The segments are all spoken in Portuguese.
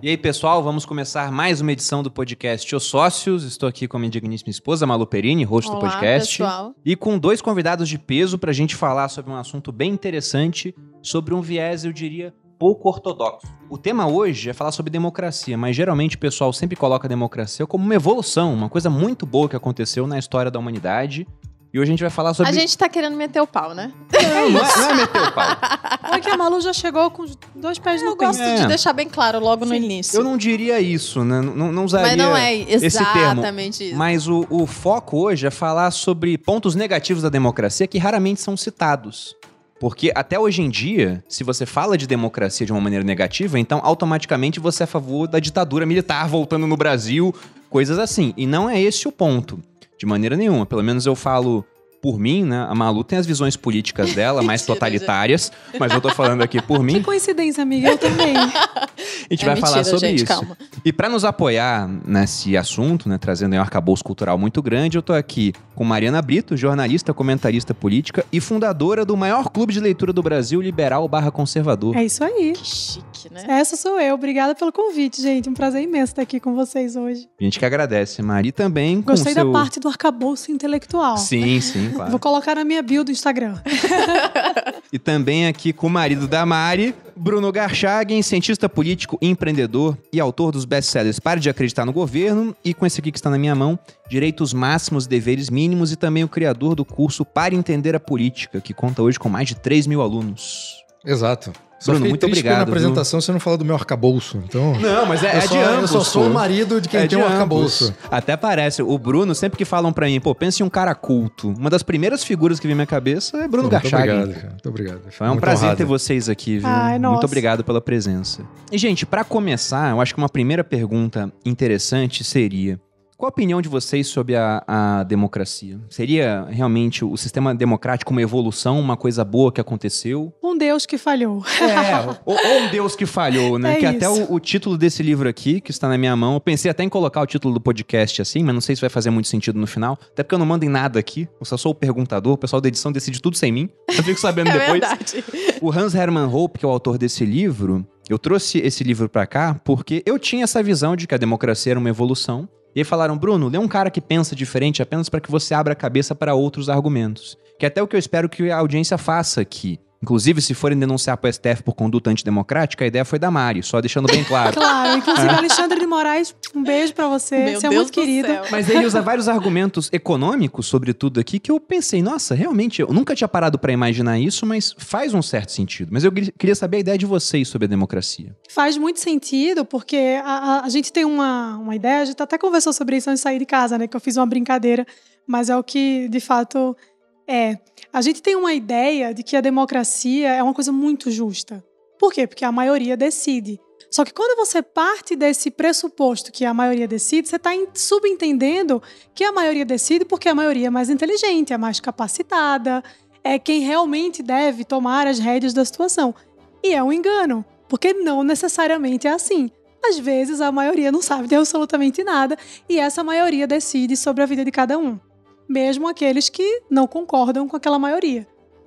E aí, pessoal, vamos começar mais uma edição do podcast Os Sócios. Estou aqui com a minha digníssima esposa, Malu Perini, host Olá, do podcast. pessoal. E com dois convidados de peso para a gente falar sobre um assunto bem interessante, sobre um viés, eu diria, pouco ortodoxo. O tema hoje é falar sobre democracia, mas geralmente o pessoal sempre coloca a democracia como uma evolução, uma coisa muito boa que aconteceu na história da humanidade. E hoje a gente vai falar sobre. A gente tá querendo meter o pau, né? Não, não é, não é meter o pau. Olha que a Malu já chegou com dois pés no Eu gosto peito. É. de deixar bem claro logo no início. Eu não diria isso, né? Não, não usaria Mas não é esse termo. exatamente isso. Mas o, o foco hoje é falar sobre pontos negativos da democracia que raramente são citados. Porque até hoje em dia, se você fala de democracia de uma maneira negativa, então automaticamente você é a favor da ditadura militar voltando no Brasil, coisas assim. E não é esse o ponto, de maneira nenhuma. Pelo menos eu falo por mim, né? A Malu tem as visões políticas dela mais Mentira, totalitárias, mas eu tô falando aqui por Que mim. coincidência, amiga. Eu também. A gente É vai falar mentira, sobre gente, isso. calma. E para nos apoiar nesse assunto, né, trazendo aí um arcabouço cultural muito grande, eu tô aqui com Mariana Brito, jornalista, comentarista política e fundadora do maior clube de leitura do Brasil, Liberal barra Conservador. É isso aí. Que chique, né? Essa sou eu. Obrigada pelo convite, gente. Um prazer imenso estar aqui com vocês hoje. A gente que agradece. Mari também com Gostei seu... da parte do arcabouço intelectual. Sim, sim, claro. Vou colocar na minha bio do Instagram. E também aqui com o marido da Mari, Bruno Garchagen, cientista político, empreendedor e autor dos best-sellers Pare de Acreditar no Governo e com esse aqui que está na minha mão, Direitos Máximos, Deveres Mínimos e também o criador do curso Para Entender a Política, que conta hoje com mais de 3 mil alunos. Exato. Só Bruno, muito obrigado, Na apresentação você não fala do meu arcabouço. Então. Não, mas é, eu, só, eu só sou o marido de quem É tem de um ambos. arcabouço. Até parece. O Bruno, sempre que falam pra mim, pô, pensa em um cara culto. Uma das primeiras figuras que vem na minha cabeça é Bruno Pô, muito obrigado, cara. Muito obrigado. É um Muito prazer honrado. ter vocês aqui, viu? Ai, Muito obrigado pela presença. E, gente, pra começar, eu acho que uma primeira pergunta interessante seria: qual a opinião de vocês sobre a, a democracia? Seria realmente o sistema democrático uma evolução, uma coisa boa que aconteceu? Um Deus que falhou. É, ou, ou um Deus que falhou, né? É que até isso. o, o título desse livro aqui, que está na minha mão, eu pensei até em colocar o título do podcast assim, mas não sei se vai fazer muito sentido no final. Até porque eu não mando em nada aqui. Eu só sou o perguntador, o pessoal da edição decide tudo sem mim. Eu fico sabendo É depois. verdade. O Hans Hermann Hope, que é o autor desse livro, eu trouxe esse livro pra cá porque eu tinha essa visão de que a democracia era uma evolução. E aí falaram, Bruno, lê um cara que pensa diferente apenas para que você abra a cabeça para outros argumentos. Que é até o que eu espero que a audiência faça aqui. Inclusive, se forem denunciar para o STF por conduta antidemocrática, a ideia foi da Mari, só deixando bem claro. Claro. Inclusive, Alexandre de Moraes, um beijo pra você. Meu você é Deus muito do querido. céu. Mas ele usa vários argumentos econômicos sobre tudo aqui que eu pensei, nossa, realmente, eu nunca tinha parado para imaginar isso, mas faz um certo sentido. Mas eu queria saber a ideia de vocês sobre a democracia. Faz muito sentido, porque a, a- a gente tem uma, uma ideia, a gente até conversou sobre isso antes de sair de casa, né? Que eu fiz uma brincadeira, mas é o que de fato é. A gente tem uma ideia de que a democracia é uma coisa muito justa. Por quê? Porque a maioria decide. Só que quando você parte desse pressuposto que a maioria decide, você está subentendendo que a maioria decide porque a maioria é mais inteligente, é mais capacitada, é quem realmente deve tomar as rédeas da situação. E é um engano, porque não necessariamente é assim. Às vezes a maioria não sabe de absolutamente nada e essa maioria decide sobre a vida de cada um, mesmo aqueles que não concordam com aquela maioria.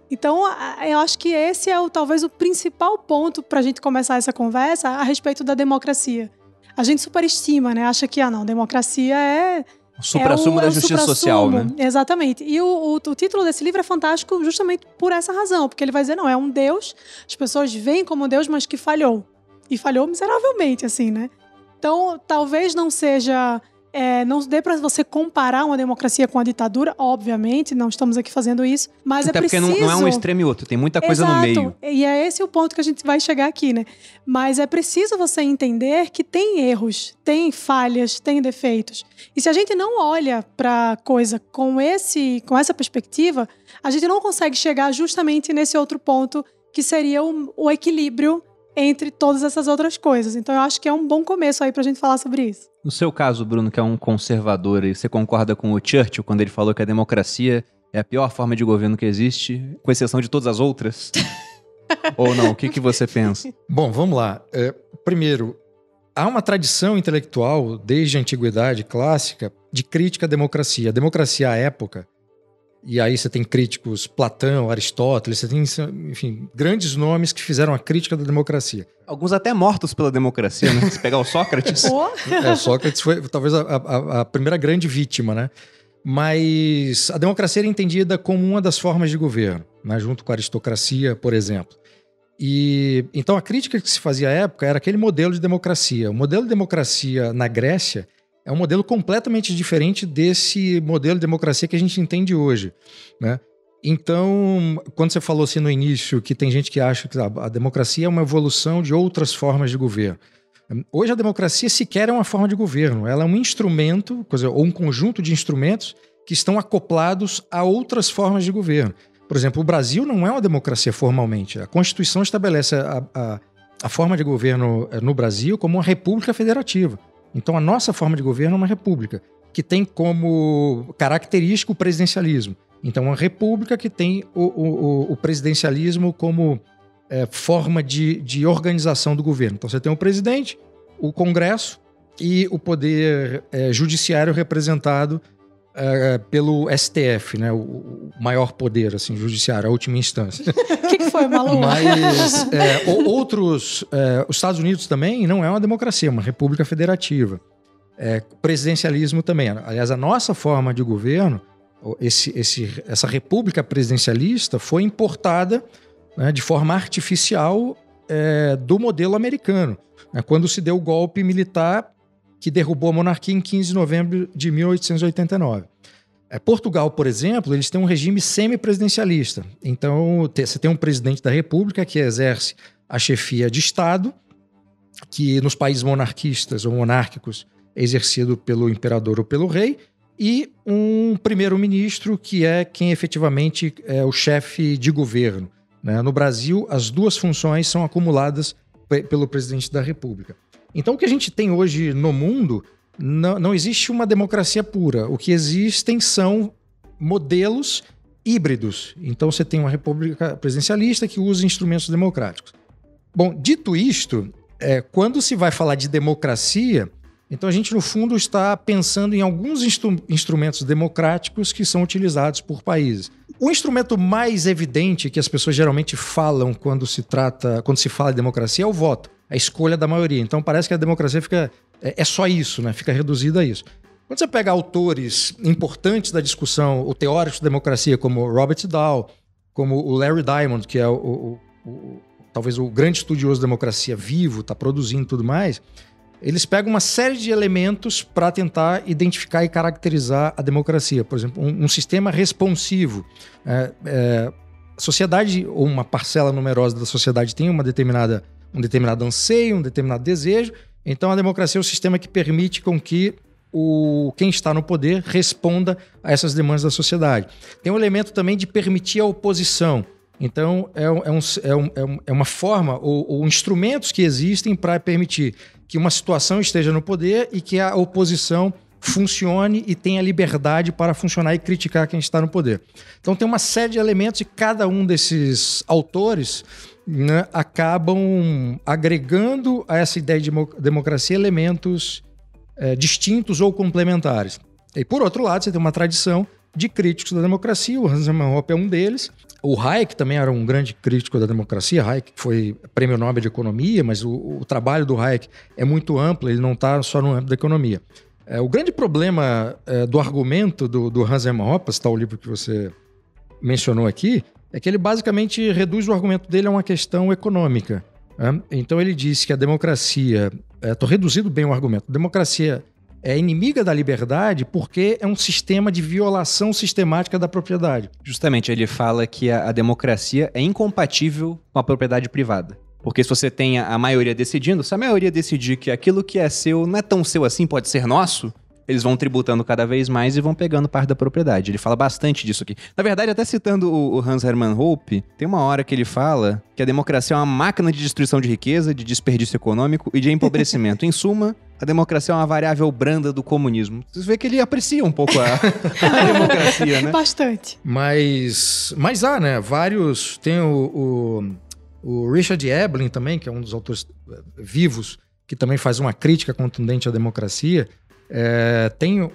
Então, eu acho que esse é o, talvez o principal ponto para a gente começar essa conversa a respeito da democracia. A gente superestima, né? Acha que, ah, não, democracia é O supra-sumo é o- da é o justiça social, né? Exatamente. E o, o- o título desse livro é fantástico justamente por essa razão, porque ele vai dizer, não, é um Deus, as pessoas veem como Deus, mas que falhou. E falhou miseravelmente, assim, né? Então, talvez não seja... é, não dê para você comparar uma democracia com a ditadura, obviamente, não estamos aqui fazendo isso, mas Até é porque preciso... não, não é um extremo e outro, tem muita coisa no Exato. meio. E é esse o ponto que a gente vai chegar aqui, né? Mas é preciso você entender que tem erros, tem falhas, tem defeitos. E se a gente não olha para coisa com esse, com essa perspectiva, a gente não consegue chegar justamente nesse outro ponto que seria o, o equilíbrio entre todas essas outras coisas. Então eu acho que é um bom começo aí pra gente falar sobre isso. No seu caso, Bruno, que é um conservador, e você concorda com o Churchill quando ele falou que a democracia é a pior forma de governo que existe, com exceção de todas as outras? Ou não? O que, que você pensa? Bom, vamos lá. É, primeiro, há uma tradição intelectual, desde a antiguidade clássica, de crítica à democracia. A democracia, à época, E aí você tem críticos Platão, Aristóteles, você tem, enfim, grandes nomes que fizeram a crítica da democracia. Alguns até mortos pela democracia, né? Se pegar o Sócrates. é, Sócrates foi talvez a, a, a, primeira grande vítima, né? Mas a democracia era entendida como uma das formas de governo, né? junto com a aristocracia, por exemplo. E então a crítica que se fazia à época era aquele modelo de democracia. O modelo de democracia na Grécia é um modelo completamente diferente desse modelo de democracia que a gente entende hoje, né? Então, quando você falou assim no início que tem gente que acha que a democracia é uma evolução de outras formas de governo. Hoje a democracia sequer é uma forma de governo, ela é um instrumento, ou um conjunto de instrumentos que estão acoplados a outras formas de governo. Por exemplo, o Brasil não é uma democracia formalmente. A Constituição estabelece a, a, a forma de governo eh, no Brasil como uma república federativa. Então, a nossa forma de governo é uma república, que tem como característica o presidencialismo. Então, uma república que tem o, o, o presidencialismo como é, forma de, de organização do governo. Então, você tem o presidente, o Congresso e o poder é, judiciário representado é, pelo STF, né? O, maior poder assim, judiciário, a última instância. O que, que, foi, Malu? Mas é, outros. É, os Estados Unidos também não é uma democracia, é uma república federativa. É, presidencialismo também. Aliás, a nossa forma de governo, esse, esse, essa república presidencialista, foi importada né, de forma artificial é, do modelo americano. Né, quando se deu o golpe militar que derrubou a monarquia em 15 de novembro de 1889. É, Portugal, por exemplo, eles têm um regime semipresidencialista. Então, você tem um presidente da República que exerce a chefia de Estado, que nos países monarquistas ou monárquicos é exercido pelo imperador ou pelo rei, e um primeiro-ministro que é quem efetivamente é o chefe de governo. Né? No Brasil, as duas funções são acumuladas pelo presidente da República. Então, o que a gente tem hoje no mundo, não, não existe uma democracia pura. O que existem são modelos híbridos. Então, você tem uma república presidencialista que usa instrumentos democráticos. Bom, dito isto, é, quando se vai falar de democracia, então a gente, no fundo, está pensando em alguns instru instrumentos democráticos que são utilizados por países. O instrumento mais evidente que as pessoas geralmente falam quando se trata, quando se fala de democracia é o voto a escolha da maioria. Então parece que a democracia fica é, é só isso, né? Fica reduzida a isso. Quando você pega autores importantes da discussão, o teóricos de democracia, como Robert Dahl, como o Larry Diamond, que é o, o, o talvez o grande estudioso da democracia vivo, está produzindo tudo mais, eles pegam uma série de elementos para tentar identificar e caracterizar a democracia. Por exemplo, um, um sistema responsivo. É, é, a sociedade, ou uma parcela numerosa da sociedade, tem uma determinada um determinado anseio, um determinado desejo. Então a democracia é o sistema que permite com que o, quem está no poder responda a essas demandas da sociedade. Tem um elemento também de permitir a oposição. Então, é, um, é, um, é, um, é uma forma ou, ou instrumentos que existem para permitir que uma situação esteja no poder e que a oposição funcione e tenha liberdade para funcionar e criticar quem está no poder. Então, tem uma série de elementos e cada um desses autores né, acabam agregando a essa ideia de democracia elementos é, distintos ou complementares. E por outro lado, você tem uma tradição de críticos da democracia, o Hans Hermann é um deles. O Hayek também era um grande crítico da democracia. Hayek foi prêmio Nobel de Economia, mas o, o trabalho do Hayek é muito amplo, ele não está só no âmbito da economia. É, o grande problema é, do argumento do, do Hans Hermann Hoppe, está o livro que você mencionou aqui, é que ele basicamente reduz o argumento dele a uma questão econômica. Né? Então ele disse que a democracia, estou é, reduzindo bem o argumento, a democracia é inimiga da liberdade porque é um sistema de violação sistemática da propriedade. Justamente, ele fala que a, a democracia é incompatível com a propriedade privada. Porque se você tem a maioria decidindo, se a maioria decidir que aquilo que é seu não é tão seu assim, pode ser nosso, eles vão tributando cada vez mais e vão pegando parte da propriedade. Ele fala bastante disso aqui. Na verdade, até citando o, Hans Hermann Hoppe, tem uma hora que ele fala que a democracia é uma máquina de destruição de riqueza, de desperdício econômico e de empobrecimento. em suma, a democracia é uma variável branda do comunismo. Você vê que ele aprecia um pouco a, a democracia, né? Bastante. Mas, mas há, né? Vários. Tem o, o, o Richard Eblin também, que é um dos autores eh, vivos, que também faz uma crítica contundente à democracia. É, tem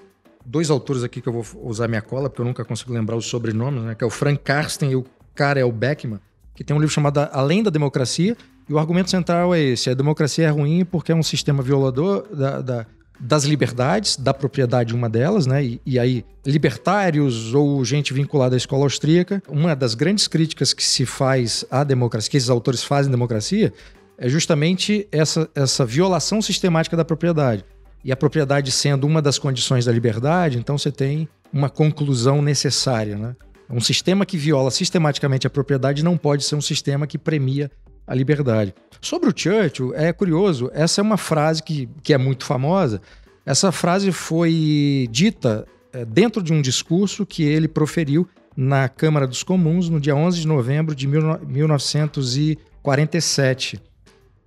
dois autores aqui que eu vou usar minha cola, porque eu nunca consigo lembrar os sobrenomes, né? Que é o Frank Karsten e o Karel Beckman, que tem um livro chamado Além da Democracia, e o argumento central é esse: a democracia é ruim porque é um sistema violador da, da das liberdades, da propriedade, uma delas, né? E, e, aí, libertários ou gente vinculada à escola austríaca, uma das grandes críticas que se faz à democracia, que esses autores fazem à democracia, é justamente essa, essa violação sistemática da propriedade. E a propriedade sendo uma das condições da liberdade, então você tem uma conclusão necessária, né? Um sistema que viola sistematicamente a propriedade não pode ser um sistema que premia a liberdade. Sobre o Churchill, é curioso, essa é uma frase que, que é muito famosa. Essa frase foi dita é, dentro de um discurso que ele proferiu na Câmara dos Comuns no dia 11 de novembro de 1947.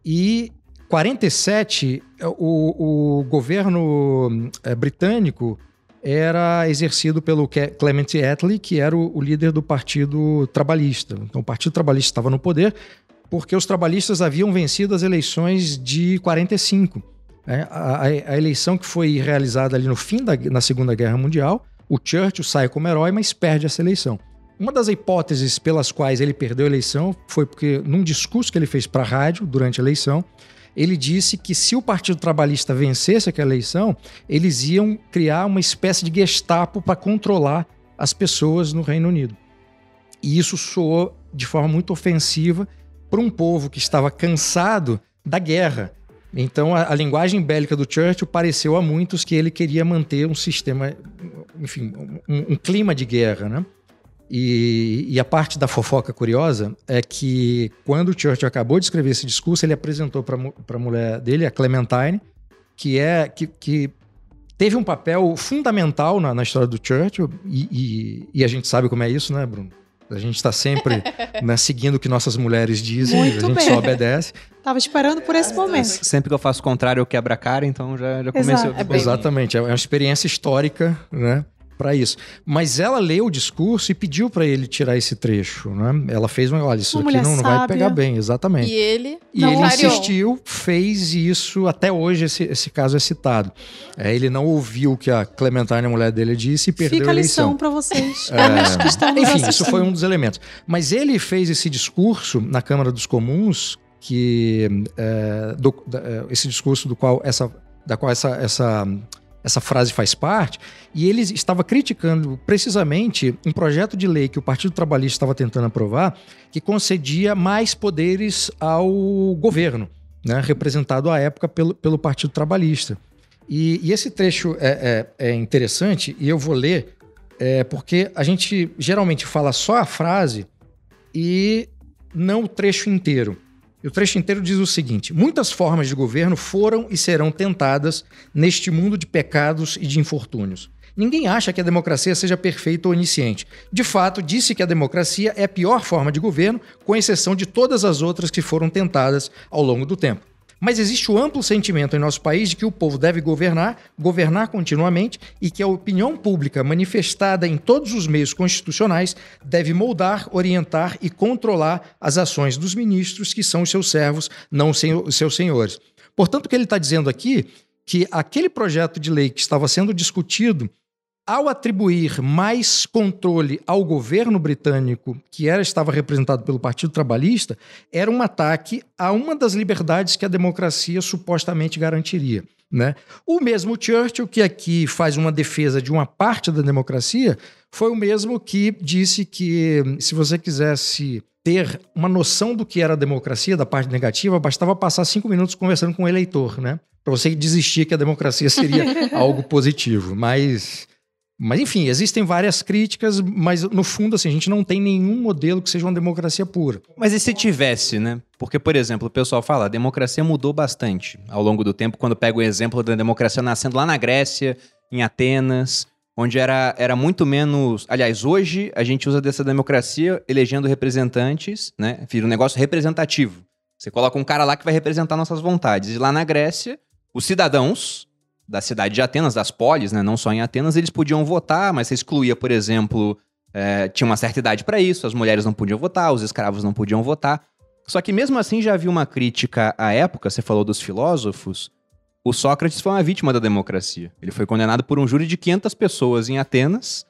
E 47, o, o governo é, britânico era exercido pelo Clement Attlee, que era o, o, líder do Partido Trabalhista. Então, o Partido Trabalhista estava no poder, porque os trabalhistas haviam vencido as eleições de 45. É, a, a, eleição que foi realizada ali no fim da na Segunda Guerra Mundial, o Churchill sai como herói, mas perde essa eleição. Uma das hipóteses pelas quais ele perdeu a eleição foi porque, num discurso que ele fez para a rádio durante a eleição, ele disse que se o Partido Trabalhista vencesse aquela eleição, eles iam criar uma espécie de Gestapo para controlar as pessoas no Reino Unido. E isso soou de forma muito ofensiva para um povo que estava cansado da guerra. Então, a, a, linguagem bélica do Churchill pareceu a muitos que ele queria manter um sistema, enfim, um, um clima de guerra, né? E, e, a parte da fofoca curiosa é que quando Churchill acabou de escrever esse discurso, ele apresentou para a mulher dele, a Clementine, que é que, que teve um papel fundamental na, na história do Churchill, e, e, e, a gente sabe como é isso, né, Bruno? A gente está sempre né, seguindo o que nossas mulheres dizem, Muito a gente bem. só obedece. Tava esperando por esse momento. Sempre que eu faço o contrário, eu quebro a cara, então já, já comecei. É Exatamente, é uma experiência histórica, né? Para isso. Mas ela leu o discurso e pediu para ele tirar esse trecho, né? Ela fez uma, olha, isso uma aqui não, não vai pegar bem, exatamente. E ele E ele insistiu, fez isso, até hoje esse, esse caso é citado. É, ele não ouviu o que a Clementine, a mulher dele, disse e perdeu Fica a eleição. lição para vocês. É, enfim, assistindo. isso foi um dos elementos. Mas ele fez esse discurso na Câmara dos Comuns, que é, do, da, é, esse discurso do qual essa da qual essa, essa essa frase faz parte, e ele estava criticando precisamente um projeto de lei que o Partido Trabalhista estava tentando aprovar, que concedia mais poderes ao governo, né, representado à época pelo, pelo Partido Trabalhista. E, e esse trecho é, é, é, interessante, e eu vou ler, é, porque a gente geralmente fala só a frase e não o trecho inteiro. E o trecho inteiro diz o seguinte: muitas formas de governo foram e serão tentadas neste mundo de pecados e de infortúnios. Ninguém acha que a democracia seja perfeita ou onisciente. De fato, disse que a democracia é a pior forma de governo, com exceção de todas as outras que foram tentadas ao longo do tempo. Mas existe o amplo sentimento em nosso país de que o povo deve governar, governar continuamente e que a opinião pública manifestada em todos os meios constitucionais deve moldar, orientar e controlar as ações dos ministros, que são os seus servos, não os seus senhores. Portanto, o que ele está dizendo aqui que aquele projeto de lei que estava sendo discutido ao atribuir mais controle ao governo britânico, que era estava representado pelo Partido Trabalhista, era um ataque a uma das liberdades que a democracia supostamente garantiria. Né? O mesmo Churchill, que aqui faz uma defesa de uma parte da democracia, foi o mesmo que disse que se você quisesse ter uma noção do que era a democracia, da parte negativa, bastava passar cinco minutos conversando com o eleitor, né? Para você desistir que a democracia seria algo positivo. Mas mas, enfim, existem várias críticas, mas no fundo, assim, a gente não tem nenhum modelo que seja uma democracia pura. Mas e se tivesse, né? Porque, por exemplo, o pessoal fala, a democracia mudou bastante ao longo do tempo, quando pega o exemplo da democracia nascendo lá na Grécia, em Atenas, onde era, era muito menos. Aliás, hoje a gente usa dessa democracia elegendo representantes, né? Fiz um negócio representativo. Você coloca um cara lá que vai representar nossas vontades. E lá na Grécia, os cidadãos da cidade de Atenas, das polis, né, não só em Atenas, eles podiam votar, mas você excluía, por exemplo, é, tinha uma certa idade para isso, as mulheres não podiam votar, os escravos não podiam votar. Só que mesmo assim já havia uma crítica à época, você falou dos filósofos, O Sócrates foi uma vítima da democracia. Ele foi condenado por um júri de 500 pessoas em Atenas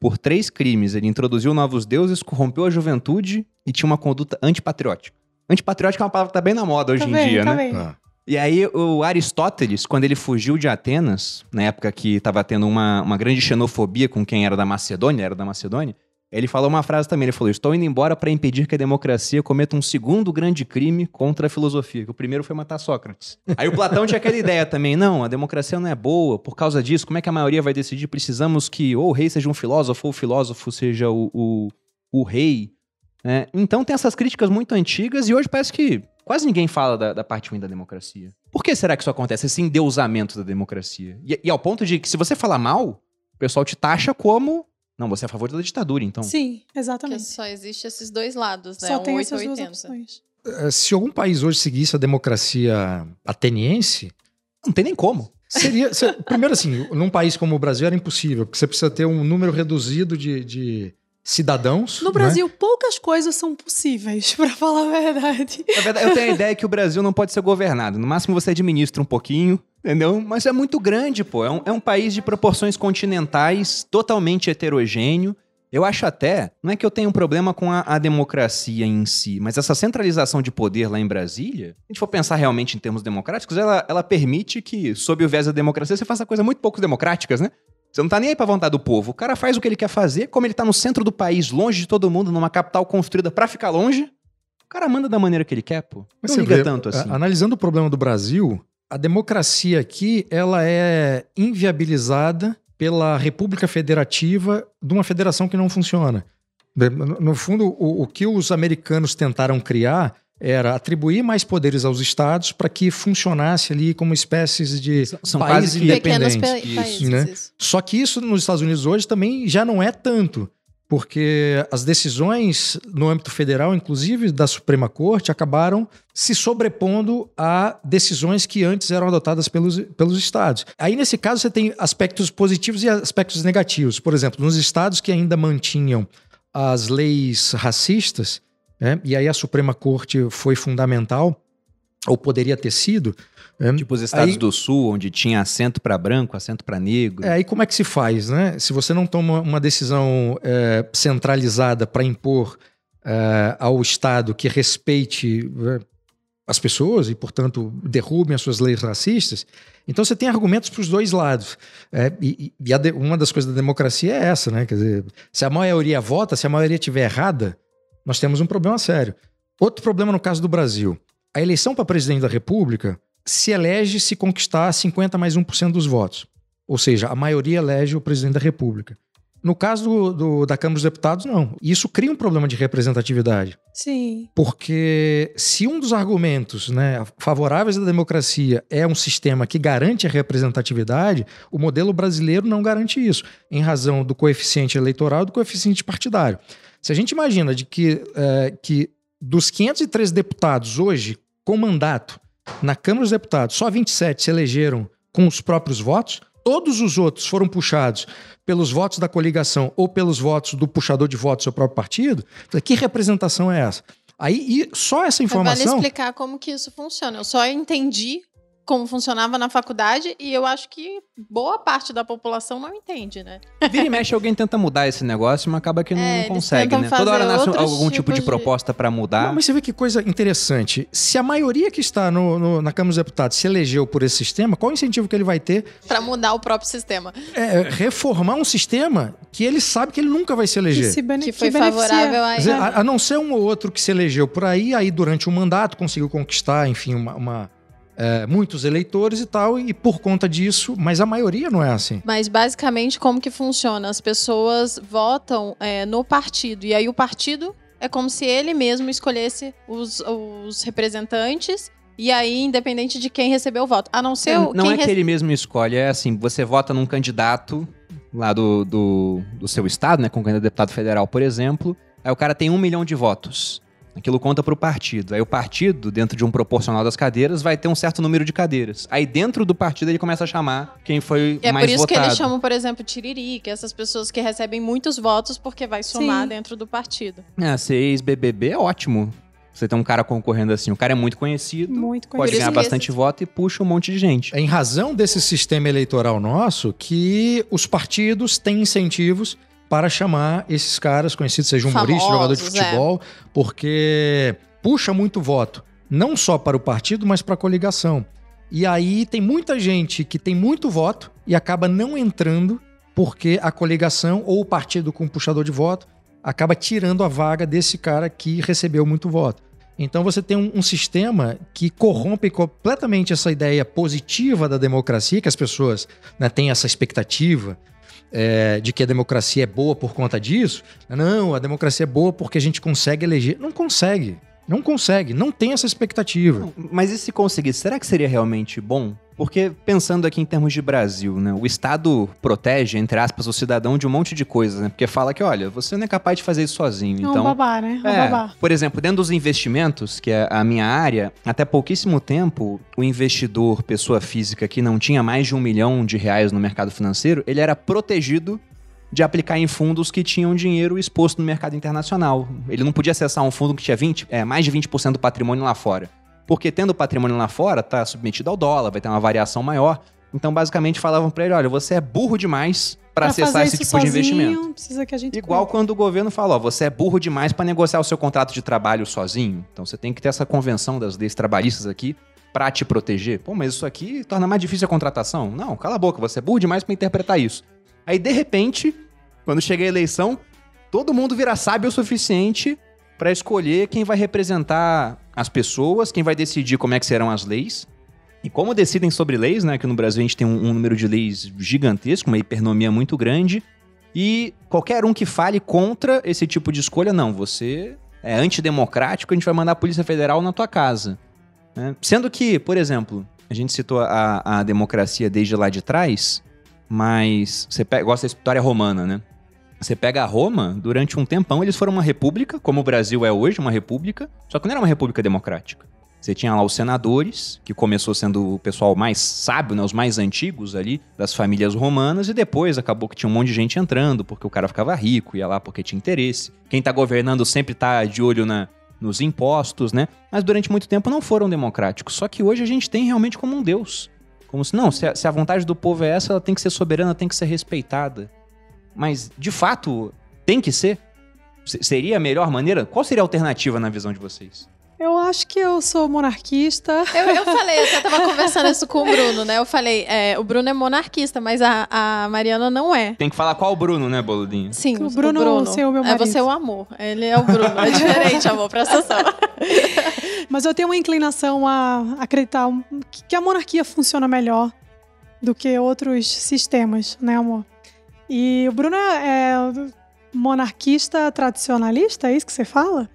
por três crimes. Ele introduziu novos deuses, corrompeu a juventude e tinha uma conduta antipatriótica. Antipatriótica é uma palavra que tá bem na moda hoje tá em bem, dia, tá né? bem. Ah. E aí, o Aristóteles, quando ele fugiu de Atenas, na época que estava tendo uma, uma grande xenofobia com quem era da Macedônia, era da Macedônia, ele falou uma frase também. Ele falou: Estou indo embora para impedir que a democracia cometa um segundo grande crime contra a filosofia. Que o primeiro foi matar Sócrates. Aí o Platão tinha aquela ideia também: não, a democracia não é boa. Por causa disso, como é que a maioria vai decidir? Precisamos que ou o rei seja um filósofo ou o filósofo seja o, o, o rei. né? Então tem essas críticas muito antigas e hoje parece que quase ninguém fala da, da parte ruim da democracia. Por que será que isso acontece? Esse endeusamento da democracia. E, e ao ponto de que se você falar mal, o pessoal te taxa como. Não, você é a favor da ditadura, então. Sim, Porque exatamente. só existe esses dois lados, né? Só um tem essas duas 880. opções. Eh, Se algum país hoje seguisse a democracia ateniense, Não tem nem como. seria. se- primeiro, assim, num país como o Brasil era impossível, porque você precisa ter um número reduzido de, de cidadãos. No né? Brasil, poucas coisas são possíveis, pra falar a verdade. Na verdade, eu tenho a ideia que o Brasil não pode ser governado. No máximo você administra um pouquinho, entendeu? Mas é muito grande, pô. É um, é um país de proporções continentais, totalmente heterogêneo. Eu acho até, não é que eu tenha um problema com a, a democracia em si, mas essa centralização de poder lá em Brasília, se a gente for pensar realmente em termos democráticos, ela, ela permite que, sob o viés da democracia, você faça coisas muito pouco democráticas, né? Você não tá nem aí pra vontade do povo. O cara faz o que ele quer fazer, como ele tá no centro do país, longe de todo mundo, numa capital construída pra ficar longe, o cara manda da maneira que ele quer, pô. Mas Não liga vê, tanto assim. Analisando o problema do Brasil, a democracia aqui ela é inviabilizada pela República Federativa de uma federação que não funciona. No fundo, o, o que os americanos tentaram criar era atribuir mais poderes aos estados para que funcionasse ali como espécies de São países quase que Pequenos independentes. pa- Isso, países, né? isso. Só que isso nos Estados Unidos hoje também já não é tanto, porque as decisões no âmbito federal, inclusive da Suprema Corte, acabaram se sobrepondo a decisões que antes eram adotadas pelos, pelos estados. Aí, nesse caso, você tem aspectos positivos e aspectos negativos. Por exemplo, nos estados que ainda mantinham as leis racistas, né, e aí a Suprema Corte foi fundamental, ou poderia ter sido. né, Tipo os estados Aí- do sul, onde tinha assento pra branco, assento pra negro. É, aí como é que se faz, né? Se você não toma uma decisão é, centralizada para impor é, ao Estado que respeite é, as pessoas e, portanto, derrubem as suas leis racistas, então você tem argumentos para os dois lados. É, e e de- uma das coisas da democracia é essa, né? Quer dizer, se a maioria vota, se a maioria estiver errada, nós temos um problema sério. Outro problema no caso do Brasil. A eleição para presidente da República se elege se conquistar 50 mais 1% dos votos. Ou seja, a maioria elege o presidente da República. No caso do, do- da Câmara dos Deputados, não. Isso cria um problema de representatividade. Sim. Porque se um dos argumentos né, favoráveis à democracia é um sistema que garante a representatividade, o modelo brasileiro não garante isso, em razão do coeficiente eleitoral e do coeficiente partidário. Se a gente imagina de que, eh, que dos 503 deputados hoje com mandato na Câmara dos Deputados, só 27 se elegeram com os próprios votos, todos os outros foram puxados pelos votos da coligação ou pelos votos do puxador de votos do seu próprio partido, que representação é essa? Aí, e só essa Mas vale informação. explicar como que isso funciona. Eu só entendi como funcionava na faculdade e eu acho que boa parte da população não entende, né? Vira e mexe, alguém tenta mudar esse negócio, mas acaba que não É, consegue, né? Toda hora nasce algum tipo de de- proposta pra mudar. Não, mas você vê que coisa interessante. Se a maioria que está no- no- na Câmara dos Deputados se elegeu por esse sistema, qual o incentivo que ele vai ter? Pra mudar o próprio sistema. É reformar um sistema que ele sabe que ele nunca vai se Que, eleger. se bene Que foi beneficia. favorável a dizer, a, a não ser um ou outro que se elegeu por aí, aí durante um mandato conseguiu conquistar, enfim, uma, uma, é, muitos eleitores e tal, e por conta disso, mas a maioria não é assim. Mas basicamente como que funciona? As pessoas votam é, no partido e aí o partido é como se ele mesmo escolhesse os, os representantes e aí independente de quem recebeu o voto, a não ser o não quem é que rece- ele mesmo escolhe, é assim, você vota num candidato lá do, do, do seu estado, né, com candidato a deputado federal, por exemplo, aí o cara tem um milhão de votos. Aquilo conta pro partido. Aí o partido, dentro de um proporcional das cadeiras, vai ter um certo número de cadeiras. Aí dentro do partido ele começa a chamar quem foi E é mais por isso votado. que eles chamam, por exemplo, tiririca, essas pessoas que recebem muitos votos porque vai somar Sim. dentro do partido. É, ser ex-BBB é ótimo. Você tem um cara concorrendo assim, o cara é muito conhecido, Muito pode conhecido. ganhar que bastante voto e puxa um monte de gente. É em razão desse sistema eleitoral nosso que os partidos têm incentivos para chamar esses caras conhecidos, seja humorista, Famosos, jogador de é. futebol, porque puxa muito voto, não só para o partido, mas para a coligação. E aí tem muita gente que tem muito voto e acaba não entrando porque a coligação ou o partido com puxador de voto acaba tirando a vaga desse cara que recebeu muito voto. Então você tem um, um sistema que corrompe completamente essa ideia positiva da democracia, que as pessoas né, têm essa expectativa é, de que a democracia é boa por conta disso. Não, a democracia é boa porque a gente consegue eleger. Não consegue. Não consegue. Não tem essa expectativa. Mas e se conseguisse, será que seria realmente bom? Porque pensando aqui em termos de Brasil, né? O Estado protege, entre aspas, o cidadão de um monte de coisas, né? Porque fala que, olha, você não é capaz de fazer isso sozinho. É um então, babá, né? É um É, babá. por exemplo, dentro dos investimentos, que é a minha área, até pouquíssimo tempo, o investidor, pessoa física que não tinha mais de um milhão de reais no mercado financeiro, ele era protegido de aplicar em fundos que tinham dinheiro exposto no mercado internacional. Ele não podia acessar um fundo que tinha 20, é, mais de 20% do patrimônio lá fora. Porque tendo o patrimônio lá fora, tá submetido ao dólar, vai ter uma variação maior. Então, basicamente, falavam para ele, olha, você é burro demais para acessar esse tipo de sozinho, investimento. Precisa que a gente Igual quando o governo fala, ó, você é burro demais para negociar o seu contrato de trabalho sozinho. Então você tem que ter essa convenção das leis trabalhistas aqui para te proteger. Pô, mas isso aqui torna mais difícil a contratação. Não, cala a boca, você é burro demais para interpretar isso. Aí de repente, quando chega a eleição, todo mundo vira sábio o suficiente para escolher quem vai representar as pessoas, quem vai decidir como é que serão as leis. E como decidem sobre leis, né? Que no Brasil a gente tem um, um número de leis gigantesco, uma hipernomia muito grande. E qualquer um que fale contra esse tipo de escolha, não, você é antidemocrático, a gente vai mandar a Polícia Federal na tua casa. né? Sendo que, por exemplo, a gente citou a, a democracia desde lá de trás, mas você gosta da história romana, né? Você pega a Roma, durante um tempão eles foram uma república, como o Brasil é hoje, uma república, só que não era uma república democrática. Você tinha lá os senadores, que começou sendo o pessoal mais sábio, né, os mais antigos ali das famílias romanas, e depois acabou que tinha um monte de gente entrando, porque o cara ficava rico, ia lá porque tinha interesse. Quem tá governando sempre tá de olho na, nos impostos, né? Mas durante muito tempo não foram democráticos. Só que hoje a gente tem realmente como um deus. Como se, não, se a, se a vontade do povo é essa, ela tem que ser soberana, tem que ser respeitada. Mas, de fato, tem que ser? Se- Seria a melhor maneira? Qual seria a alternativa na visão de vocês? Eu acho que eu sou monarquista. Eu, eu falei, eu até tava conversando isso com o Bruno, né? Eu falei, é, o Bruno é monarquista, mas a, a Mariana não é. Tem que falar qual o Bruno, né, Boludinho? Sim, O Bruno ser o meu É marido. você o amor. Ele é o Bruno. É diferente, amor, presta atenção. Mas eu tenho uma inclinação a acreditar que a monarquia funciona melhor do que outros sistemas, né, amor? E o Bruno é monarquista tradicionalista, é isso que você fala?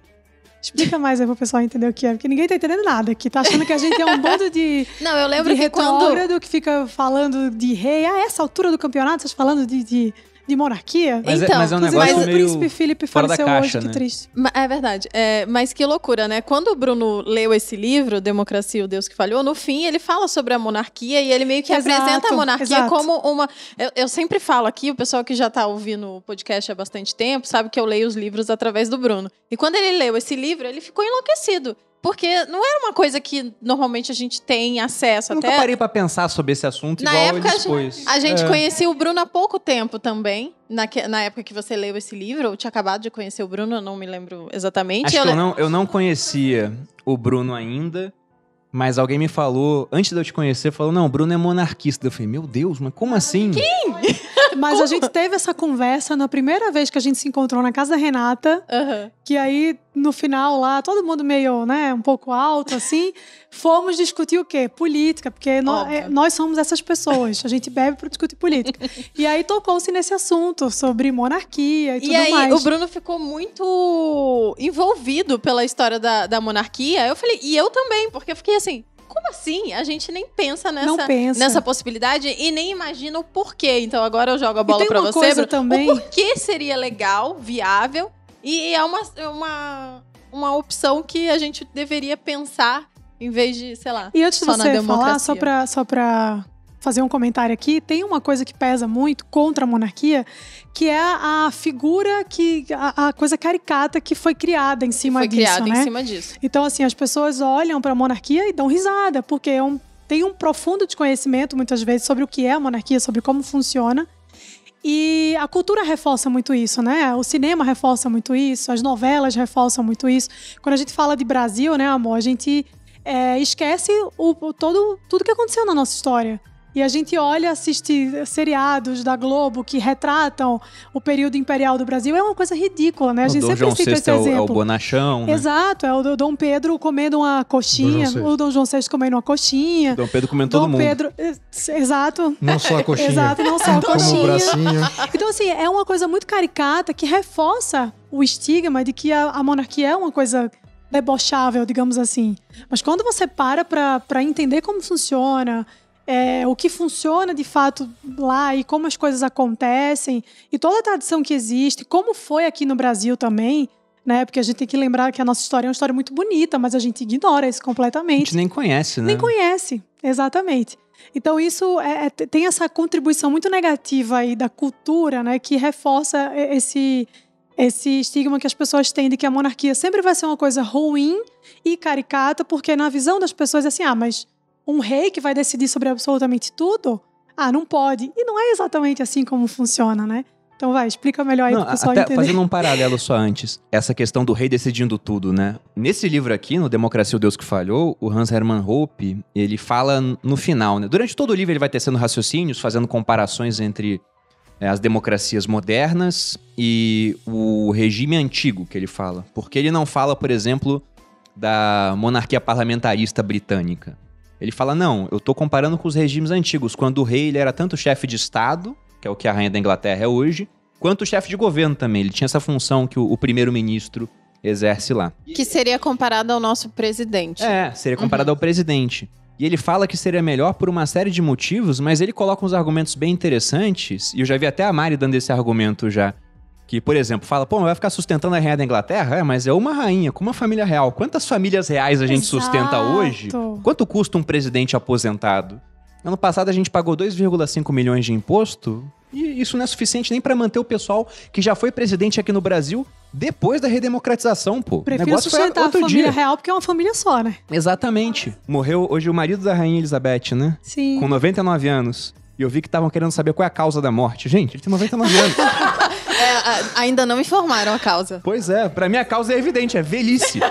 Explica mais aí pro pessoal entender o que é, porque ninguém tá entendendo nada, que tá achando que a gente é um bando de, Não, eu lembro de que quando... que fica falando de rei. Ah, essa altura do campeonato, vocês falando de, de, de monarquia? Mas, Então, é, mas é um Inclusive, negócio o meio... príncipe Felipe fora da faleceu caixa, hoje, né? que triste. É verdade. É, mas que loucura, né? Quando o Bruno leu esse livro, Democracia, o Deus que Falhou, no fim ele fala sobre a monarquia e ele meio que Exato, apresenta a monarquia exato. como uma. Eu, eu sempre falo aqui, o pessoal que já tá ouvindo o podcast há bastante tempo sabe que eu leio os livros através do Bruno. E quando ele leu esse livro, ele ficou enlouquecido. Porque não era uma coisa que normalmente a gente tem acesso Eu nunca até. parei pra pensar sobre esse assunto Na igual época, ele a expôs. A gente É. conhecia o Bruno há pouco tempo também. Na, na época que você leu esse livro, eu tinha acabado de conhecer o Bruno, eu não me lembro exatamente. Acho Eu que eu não, eu não conhecia o Bruno ainda, mas alguém me falou, antes de eu te conhecer, falou, não, o Bruno é monarquista. Eu falei, meu Deus, mas como assim? Mas a gente teve essa conversa na primeira vez que a gente se encontrou na casa da Renata. Que aí, no final lá, todo mundo meio, né, um pouco alto, assim, fomos discutir o quê? Política, porque nó- é, nós somos essas pessoas, a gente bebe para discutir política. e aí tocou-se nesse assunto sobre monarquia e, tudo E aí, mais. o Bruno ficou muito envolvido pela história da, da monarquia. Eu falei, e eu também, porque eu fiquei assim, como assim? A gente nem pensa nessa, pensa. nessa possibilidade e nem imagina o porquê. Então agora eu jogo a bola uma você, coisa Bruno. também- O porquê seria legal, viável, e é uma, é uma, uma opção que a gente deveria pensar em vez de, sei lá. E antes de você falar, só pra, só pra fazer um comentário aqui, tem uma coisa que pesa muito contra a monarquia, que é a figura que a, a coisa caricata que foi criada em cima Foi disso, criado né? em cima disso. Então, assim, as pessoas olham para a monarquia e dão risada, porque é um- tem um profundo desconhecimento, muitas vezes, sobre o que é a monarquia, sobre como funciona. E a cultura reforça muito isso, né? O cinema reforça muito isso, as novelas reforçam muito isso. Quando a gente fala de Brasil, né, amor, a gente é, esquece o, todo, tudo que aconteceu na nossa história. E a gente olha, assiste seriados da Globo que retratam o período imperial do Brasil. É uma coisa ridícula, né? A o gente Dom sempre João cita VI esse é o, é o exemplo. bonachão, né? Exato, é o do Dom Pedro comendo uma coxinha, Dom o Dom João VI comendo uma coxinha. Dom Pedro comendo todo Dom mundo. Pedro, ex- exato. Não só a coxinha. Exato, não só a o coxinha. bracinho. Então, assim, é uma coisa muito caricata que reforça o estigma de que a, a monarquia é uma coisa debochável, digamos assim. Mas quando você para pra entender como funciona, é, o que funciona de fato lá e como as coisas acontecem, e toda a tradição que existe, como foi aqui no Brasil também, né? Porque a gente tem que lembrar que a nossa história é uma história muito bonita, mas a gente ignora isso A completamente. gente nem conhece, né? Nem conhece, exatamente. Então isso é- é- tem essa contribuição muito negativa aí da cultura, né, que reforça esse esse estigma que as pessoas têm de que a monarquia sempre vai ser uma coisa ruim e caricata, porque na visão das pessoas é assim, ah, mas um rei que vai decidir sobre absolutamente tudo, ah, não pode. E não é exatamente assim como funciona, né? Então vai, explica melhor aí Não, pro pessoal até entender. fazendo um paralelo só antes, essa questão do rei decidindo tudo, né? Nesse livro aqui, no Democracia o Deus que Falhou, o Hans Hermann Hoppe, ele fala no final, né? Durante todo o livro ele vai tecendo raciocínios, fazendo comparações entre é, as democracias modernas e o regime antigo que ele fala. Porque ele não fala, por exemplo, da monarquia parlamentarista britânica. Ele fala, não, eu tô comparando com os regimes antigos, quando o rei ele era tanto chefe de Estado, que é o que a rainha da Inglaterra é hoje, quanto chefe de governo também. Ele tinha essa função que o, o primeiro-ministro exerce lá. Que seria comparado ao nosso presidente. É, seria comparado ao presidente. E ele fala que seria melhor por uma série de motivos, mas ele coloca uns argumentos bem interessantes, e eu já vi até a Mari dando esse argumento já. Que, por exemplo, fala, pô, vai ficar sustentando a rainha da Inglaterra? É, mas é uma rainha, com uma família real. Quantas famílias reais a gente sustenta Exato. hoje? Quanto custa um presidente aposentado? Ano passado a gente pagou 2,5 milhões de imposto e isso não é suficiente nem pra manter o pessoal que já foi presidente aqui no Brasil depois da redemocratização, pô. O Prefiro negócio foi sustentar a outro família dia. real, porque é uma família só, né? Exatamente. Morreu hoje o marido da rainha Elizabeth, né? Sim. Com 99 anos. E eu vi que estavam querendo saber qual é a causa da morte. Gente, ele tem 99 anos. É, ainda não informaram a causa. pois é, pra mim a causa é evidente, é velhice.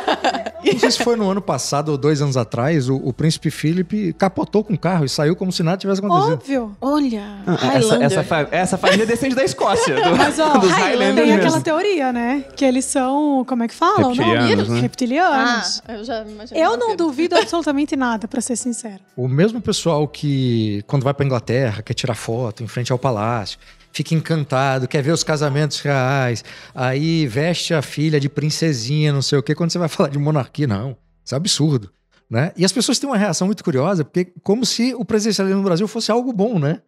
Não sei se foi no ano passado ou dois anos atrás, o, o príncipe Philip capotou com o carro e saiu como se nada tivesse acontecido. Óbvio. Olha, Ah, essa, essa, fa- essa família descende da Escócia, do- Mas, ó, dos Highlander Highlanders Tem mesmo. aquela teoria, né? Que eles são, como é que fala? o nome? Reptilianos, né? Ah, Reptilianos. eu já imaginei. Eu não duvido absolutamente nada, pra ser sincero. O mesmo pessoal que, quando vai pra Inglaterra, quer tirar foto em frente ao palácio, fica encantado, quer ver os casamentos reais, aí veste a filha de princesinha, não sei o quê. Quando você vai falar de monarquia, não. Isso é absurdo. Né? E as pessoas têm uma reação muito curiosa, porque como se o presidencialismo no Brasil fosse algo bom, né?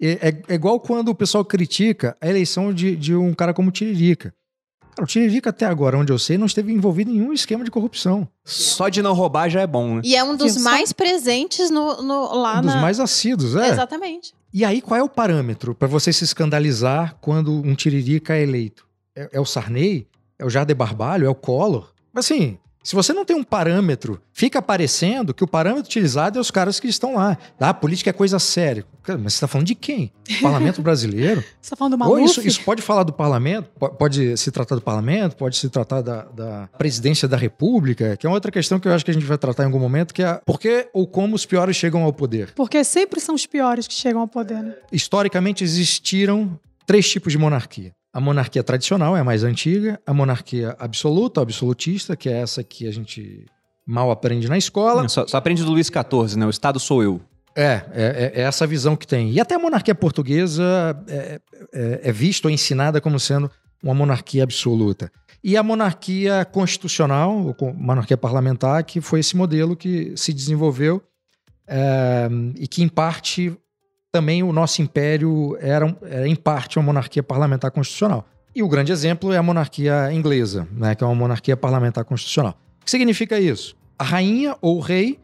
É, é- é igual quando o pessoal critica a eleição de, de um cara como o Tiririca. Cara, o Tiririca, até agora, onde eu sei, não esteve envolvido em nenhum esquema de corrupção. Só de não roubar já é bom, né? E é um dos só- mais presentes no, no- lá um dos na... mais assíduos, é. Exatamente. E aí, qual é o parâmetro para você se escandalizar quando um tiririca é eleito? É, é o Sarney? É o Jader Barbalho? É o Collor? Assim, se você não tem um parâmetro, fica parecendo que o parâmetro utilizado é os caras que estão lá. Ah, a política é coisa séria. Mas você está falando de quem? Parlamento brasileiro? Você tá falando do Ou isso, isso pode falar do parlamento? Po- Pode se tratar do parlamento? Pode se tratar da, da presidência da república? Que é uma outra questão que eu acho que a gente vai tratar em algum momento, que é por que ou como os piores chegam ao poder? Porque sempre são os piores que chegam ao poder, né? historicamente existiram três tipos de monarquia. A monarquia tradicional é a mais antiga, a monarquia absoluta, absolutista, que é essa que a gente mal aprende na escola. Só, só aprende do Luiz XIV, né? O Estado sou eu. É, é, é essa visão que tem. E até a monarquia portuguesa é, é, é vista ou ensinada como sendo uma monarquia absoluta. E a monarquia constitucional, monarquia parlamentar, que foi esse modelo que se desenvolveu é, e que, em parte, também o nosso império era, era, em parte, uma monarquia parlamentar constitucional. E o grande exemplo é a monarquia inglesa, né, que é uma monarquia parlamentar constitucional. O que significa isso? A rainha ou o rei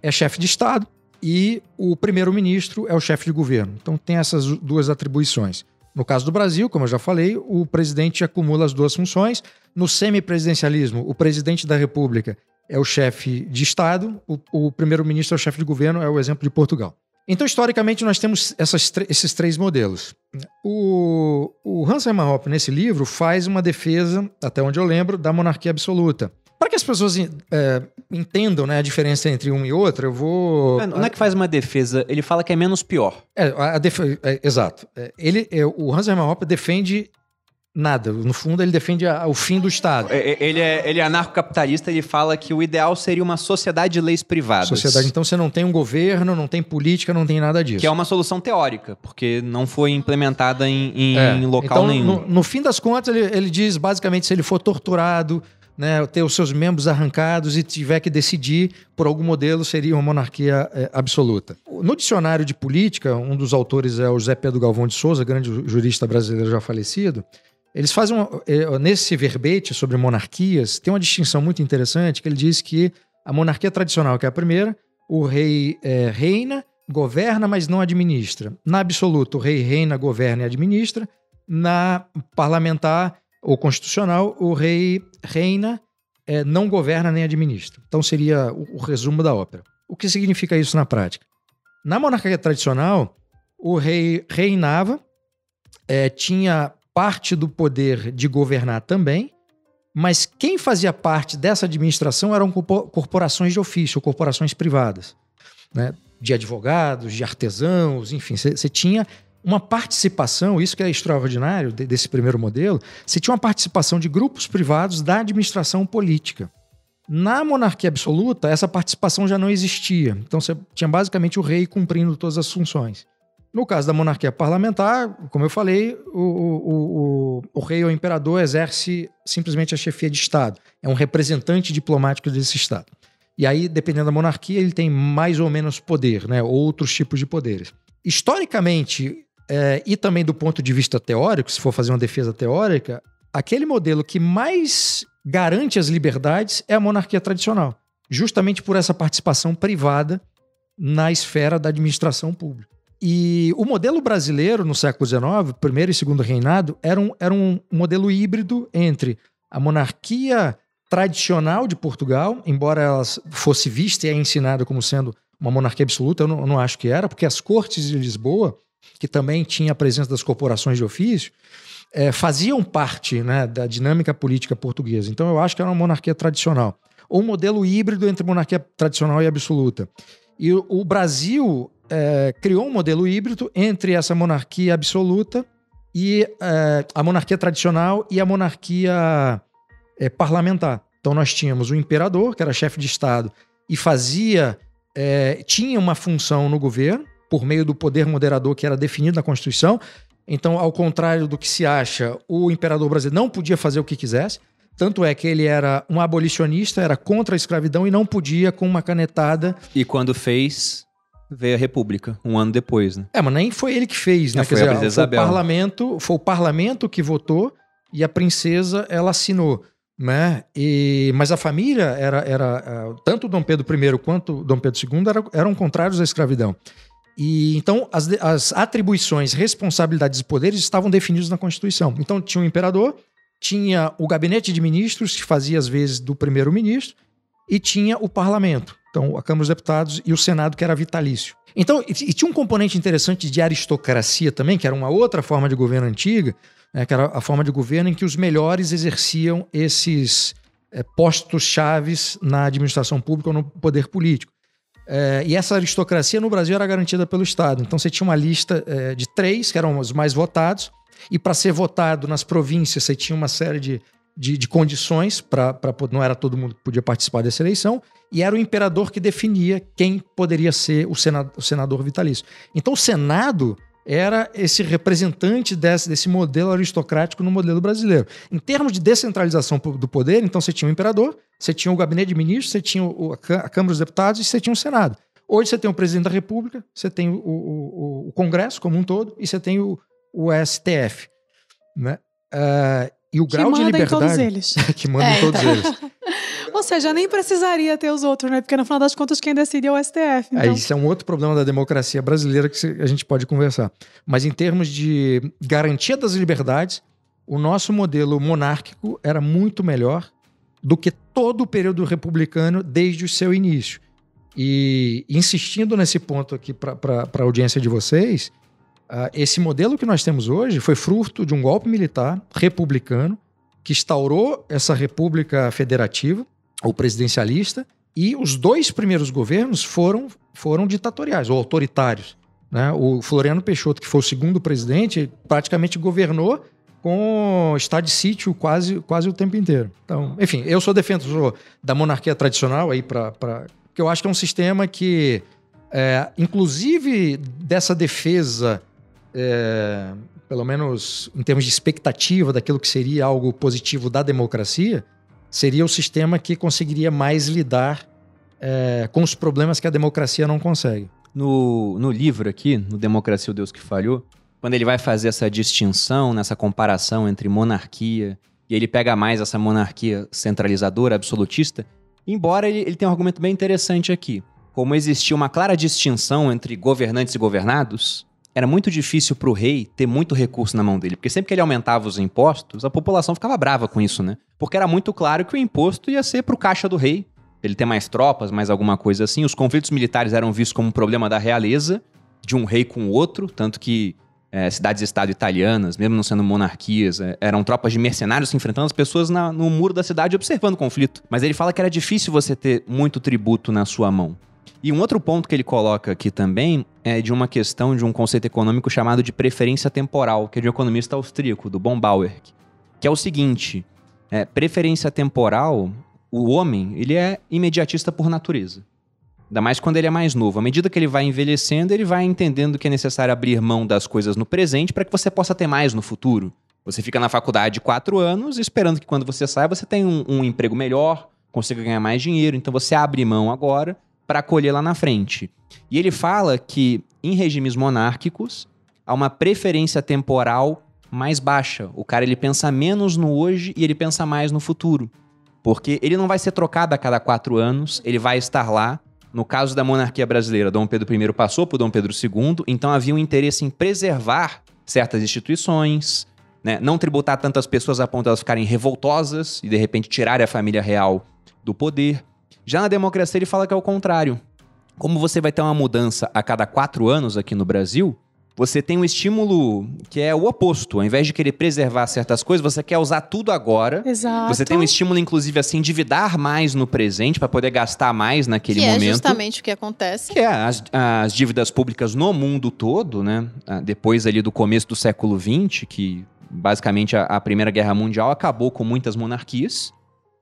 é chefe de Estado, e o primeiro-ministro é o chefe de governo. Então tem essas duas atribuições. No caso do Brasil, como eu já falei, o presidente acumula as duas funções. No semipresidencialismo, o presidente da República é o chefe de Estado, o, o primeiro-ministro é o chefe de governo, é o exemplo de Portugal. Então, historicamente, nós temos essas, esses três modelos. O, o Hans Hermann Hoppe, nesse livro, faz uma defesa, até onde eu lembro, da monarquia absoluta. Para que as pessoas é, entendam né, a diferença entre um e outro, eu vou. Não é que faz uma defesa, ele fala que é menos pior. É, a def... é exato. É, ele, é, o Hans Hermann Hoppe defende nada. No fundo, ele defende a, o fim do Estado. É, é, ele é, ele é anarcocapitalista, ele fala que o ideal seria uma sociedade de leis privadas. Sociedade, então você não tem um governo, não tem política, não tem nada disso. Que é uma solução teórica, porque não foi implementada em, em é. local então, nenhum. No, no, fim das contas, ele, ele diz basicamente se ele for torturado, né, ter os seus membros arrancados e tiver que decidir por algum modelo, seria uma monarquia é, absoluta. No dicionário de política, um dos autores é o José Pedro Galvão de Souza, grande jurista brasileiro já falecido. Eles fazem, é, nesse verbete sobre monarquias, tem uma distinção muito interessante, que ele diz que a monarquia tradicional, que é a primeira, o rei é, reina, governa, mas não administra. Na absoluta, o rei reina, governa e administra. Na parlamentar, ou constitucional, o rei reina, é, não governa nem administra. Então seria o, o, resumo da ópera. O que significa isso na prática? Na monarquia tradicional, o rei reinava, é, tinha parte do poder de governar também, mas quem fazia parte dessa administração eram corporações de ofício, corporações privadas, né? de advogados, de artesãos, enfim, você tinha uma participação, isso que é extraordinário desse primeiro modelo, você tinha uma participação de grupos privados da administração política. Na monarquia absoluta, essa participação já não existia. Então você tinha basicamente o rei cumprindo todas as funções. No caso da monarquia parlamentar, como eu falei, o, o, o, o rei ou imperador exerce simplesmente a chefia de Estado. É um representante diplomático desse Estado. E aí, dependendo da monarquia, ele tem mais ou menos poder, né? outros tipos de poderes. Historicamente, é, e também do ponto de vista teórico, se for fazer uma defesa teórica, aquele modelo que mais garante as liberdades é a monarquia tradicional, justamente por essa participação privada na esfera da administração pública. E o modelo brasileiro no século XIX, primeiro e segundo reinado, era um, era um modelo híbrido entre a monarquia tradicional de Portugal, embora ela fosse vista e ensinada como sendo uma monarquia absoluta, eu não, eu não acho que era, porque as cortes de Lisboa que também tinha a presença das corporações de ofício, é, faziam parte né, da dinâmica política portuguesa. Então eu acho que era uma monarquia tradicional. Ou um modelo híbrido entre monarquia tradicional e absoluta. E o Brasil é, criou um modelo híbrido entre essa monarquia absoluta e é, a monarquia tradicional e a monarquia é, parlamentar. Então nós tínhamos o imperador, que era chefe de Estado, e fazia, é, tinha uma função no governo, por meio do poder moderador que era definido na Constituição. Então, ao contrário do que se acha, o imperador brasileiro não podia fazer o que quisesse. Tanto é que ele era um abolicionista, era contra a escravidão e não podia, com uma canetada. E quando fez, veio a República, um ano depois, né? É, mas nem foi ele que fez, né? Não, foi, dizer, foi, o parlamento, foi o parlamento que votou e a princesa ela assinou. Né? E, mas a família era, era eh, tanto Dom Pedro I quanto Dom Pedro II eram, eram contrários à escravidão. E então as, as atribuições, responsabilidades e poderes estavam definidos na Constituição. Então tinha o imperador, tinha o gabinete de ministros, que fazia às vezes do primeiro-ministro, e tinha o parlamento. Então, a Câmara dos Deputados e o Senado, que era vitalício. Então, e, tinha um componente interessante de aristocracia também, que era uma outra forma de governo antiga, né, que era a forma de governo em que os melhores exerciam esses é, postos chaves na administração pública ou no poder político. É, e essa aristocracia no Brasil era garantida pelo Estado. Então você tinha uma lista é, de três, que eram os mais votados, e para ser votado nas províncias você tinha uma série de, de, de condições, para não era todo mundo que podia participar dessa eleição, e era o imperador que definia quem poderia ser o senador, o senador vitalício. Então o Senado era esse representante desse, desse modelo aristocrático no modelo brasileiro. Em termos de descentralização do poder, então você tinha o imperador, você tinha o gabinete de ministros, você tinha o, a Câmara dos Deputados e você tinha o Senado. Hoje você tem o presidente da República, você tem o, o, o Congresso como um todo e você tem o, STF. Né? Uh, e o grau de liberdade. Em todos eles. que manda é. em todos eles. Ou seja, nem precisaria ter os outros, né? Porque no final das contas quem decide é o STF. Então... É, isso é um outro problema da democracia brasileira que a gente pode conversar. Mas em termos de garantia das liberdades, o nosso modelo monárquico era muito melhor do que todo o período republicano desde o seu início. E insistindo nesse ponto aqui para a audiência de vocês, esse modelo que nós temos hoje foi fruto de um golpe militar republicano que instaurou essa república federativa ou presidencialista e os dois primeiros governos foram, foram ditatoriais ou autoritários. Né? O Floriano Peixoto, que foi o segundo presidente, praticamente governou com estado de sítio quase, quase o tempo inteiro. Então, enfim, eu sou defensor da monarquia tradicional aí para que eu acho que é um sistema que, é, inclusive dessa defesa, é, pelo menos em termos de expectativa daquilo que seria algo positivo da democracia, seria o sistema que conseguiria mais lidar é, com os problemas que a democracia não consegue. No, no livro aqui, no Democracia o Deus que Falhou, quando ele vai fazer essa distinção, nessa comparação entre monarquia, e ele pega mais essa monarquia centralizadora, absolutista, embora ele, ele tenha um argumento bem interessante aqui. Como existia uma clara distinção entre governantes e governados, era muito difícil para o rei ter muito recurso na mão dele, porque sempre que ele aumentava os impostos, a população ficava brava com isso, né? Porque era muito claro que o imposto ia ser para o caixa do rei, ele ter mais tropas, mais alguma coisa assim. Os conflitos militares eram vistos como um problema da realeza, de um rei com o outro, tanto que é, cidades-estado italianas, mesmo não sendo monarquias, é, eram tropas de mercenários se enfrentando as pessoas na, no muro da cidade observando o conflito. Mas ele fala que era difícil você ter muito tributo na sua mão. E um outro ponto que ele coloca aqui também é de uma questão de um conceito econômico chamado de preferência temporal, que é de um economista austríaco, do Bombauer, que é o seguinte: é, preferência temporal, o homem ele é imediatista por natureza. Ainda mais quando ele é mais novo. À medida que ele vai envelhecendo, ele vai entendendo que é necessário abrir mão das coisas no presente para que você possa ter mais no futuro. Você fica na faculdade quatro anos, esperando que quando você saia você tenha um, um emprego melhor, consiga ganhar mais dinheiro. Então você abre mão agora para colher lá na frente. E ele fala que em regimes monárquicos há uma preferência temporal mais baixa. O cara ele pensa menos no hoje e ele pensa mais no futuro. Porque ele não vai ser trocado a cada quatro anos, ele vai estar lá no caso da monarquia brasileira, Dom Pedro I passou por Dom Pedro II, então havia um interesse em preservar certas instituições, né? não tributar tantas pessoas a ponto de elas ficarem revoltosas e de repente tirarem a família real do poder. Já na democracia ele fala que é o contrário. Como você vai ter uma mudança a cada quatro anos aqui no Brasil, você tem um estímulo que é o oposto. Ao invés de querer preservar certas coisas, você quer usar tudo agora. Exato. Você tem um estímulo, inclusive, a se endividar mais no presente para poder gastar mais naquele que momento. Que é justamente o que acontece. Que é as, as dívidas públicas no mundo todo, né? Ah, depois ali do começo do século XX, que basicamente a, a Primeira Guerra Mundial acabou com muitas monarquias.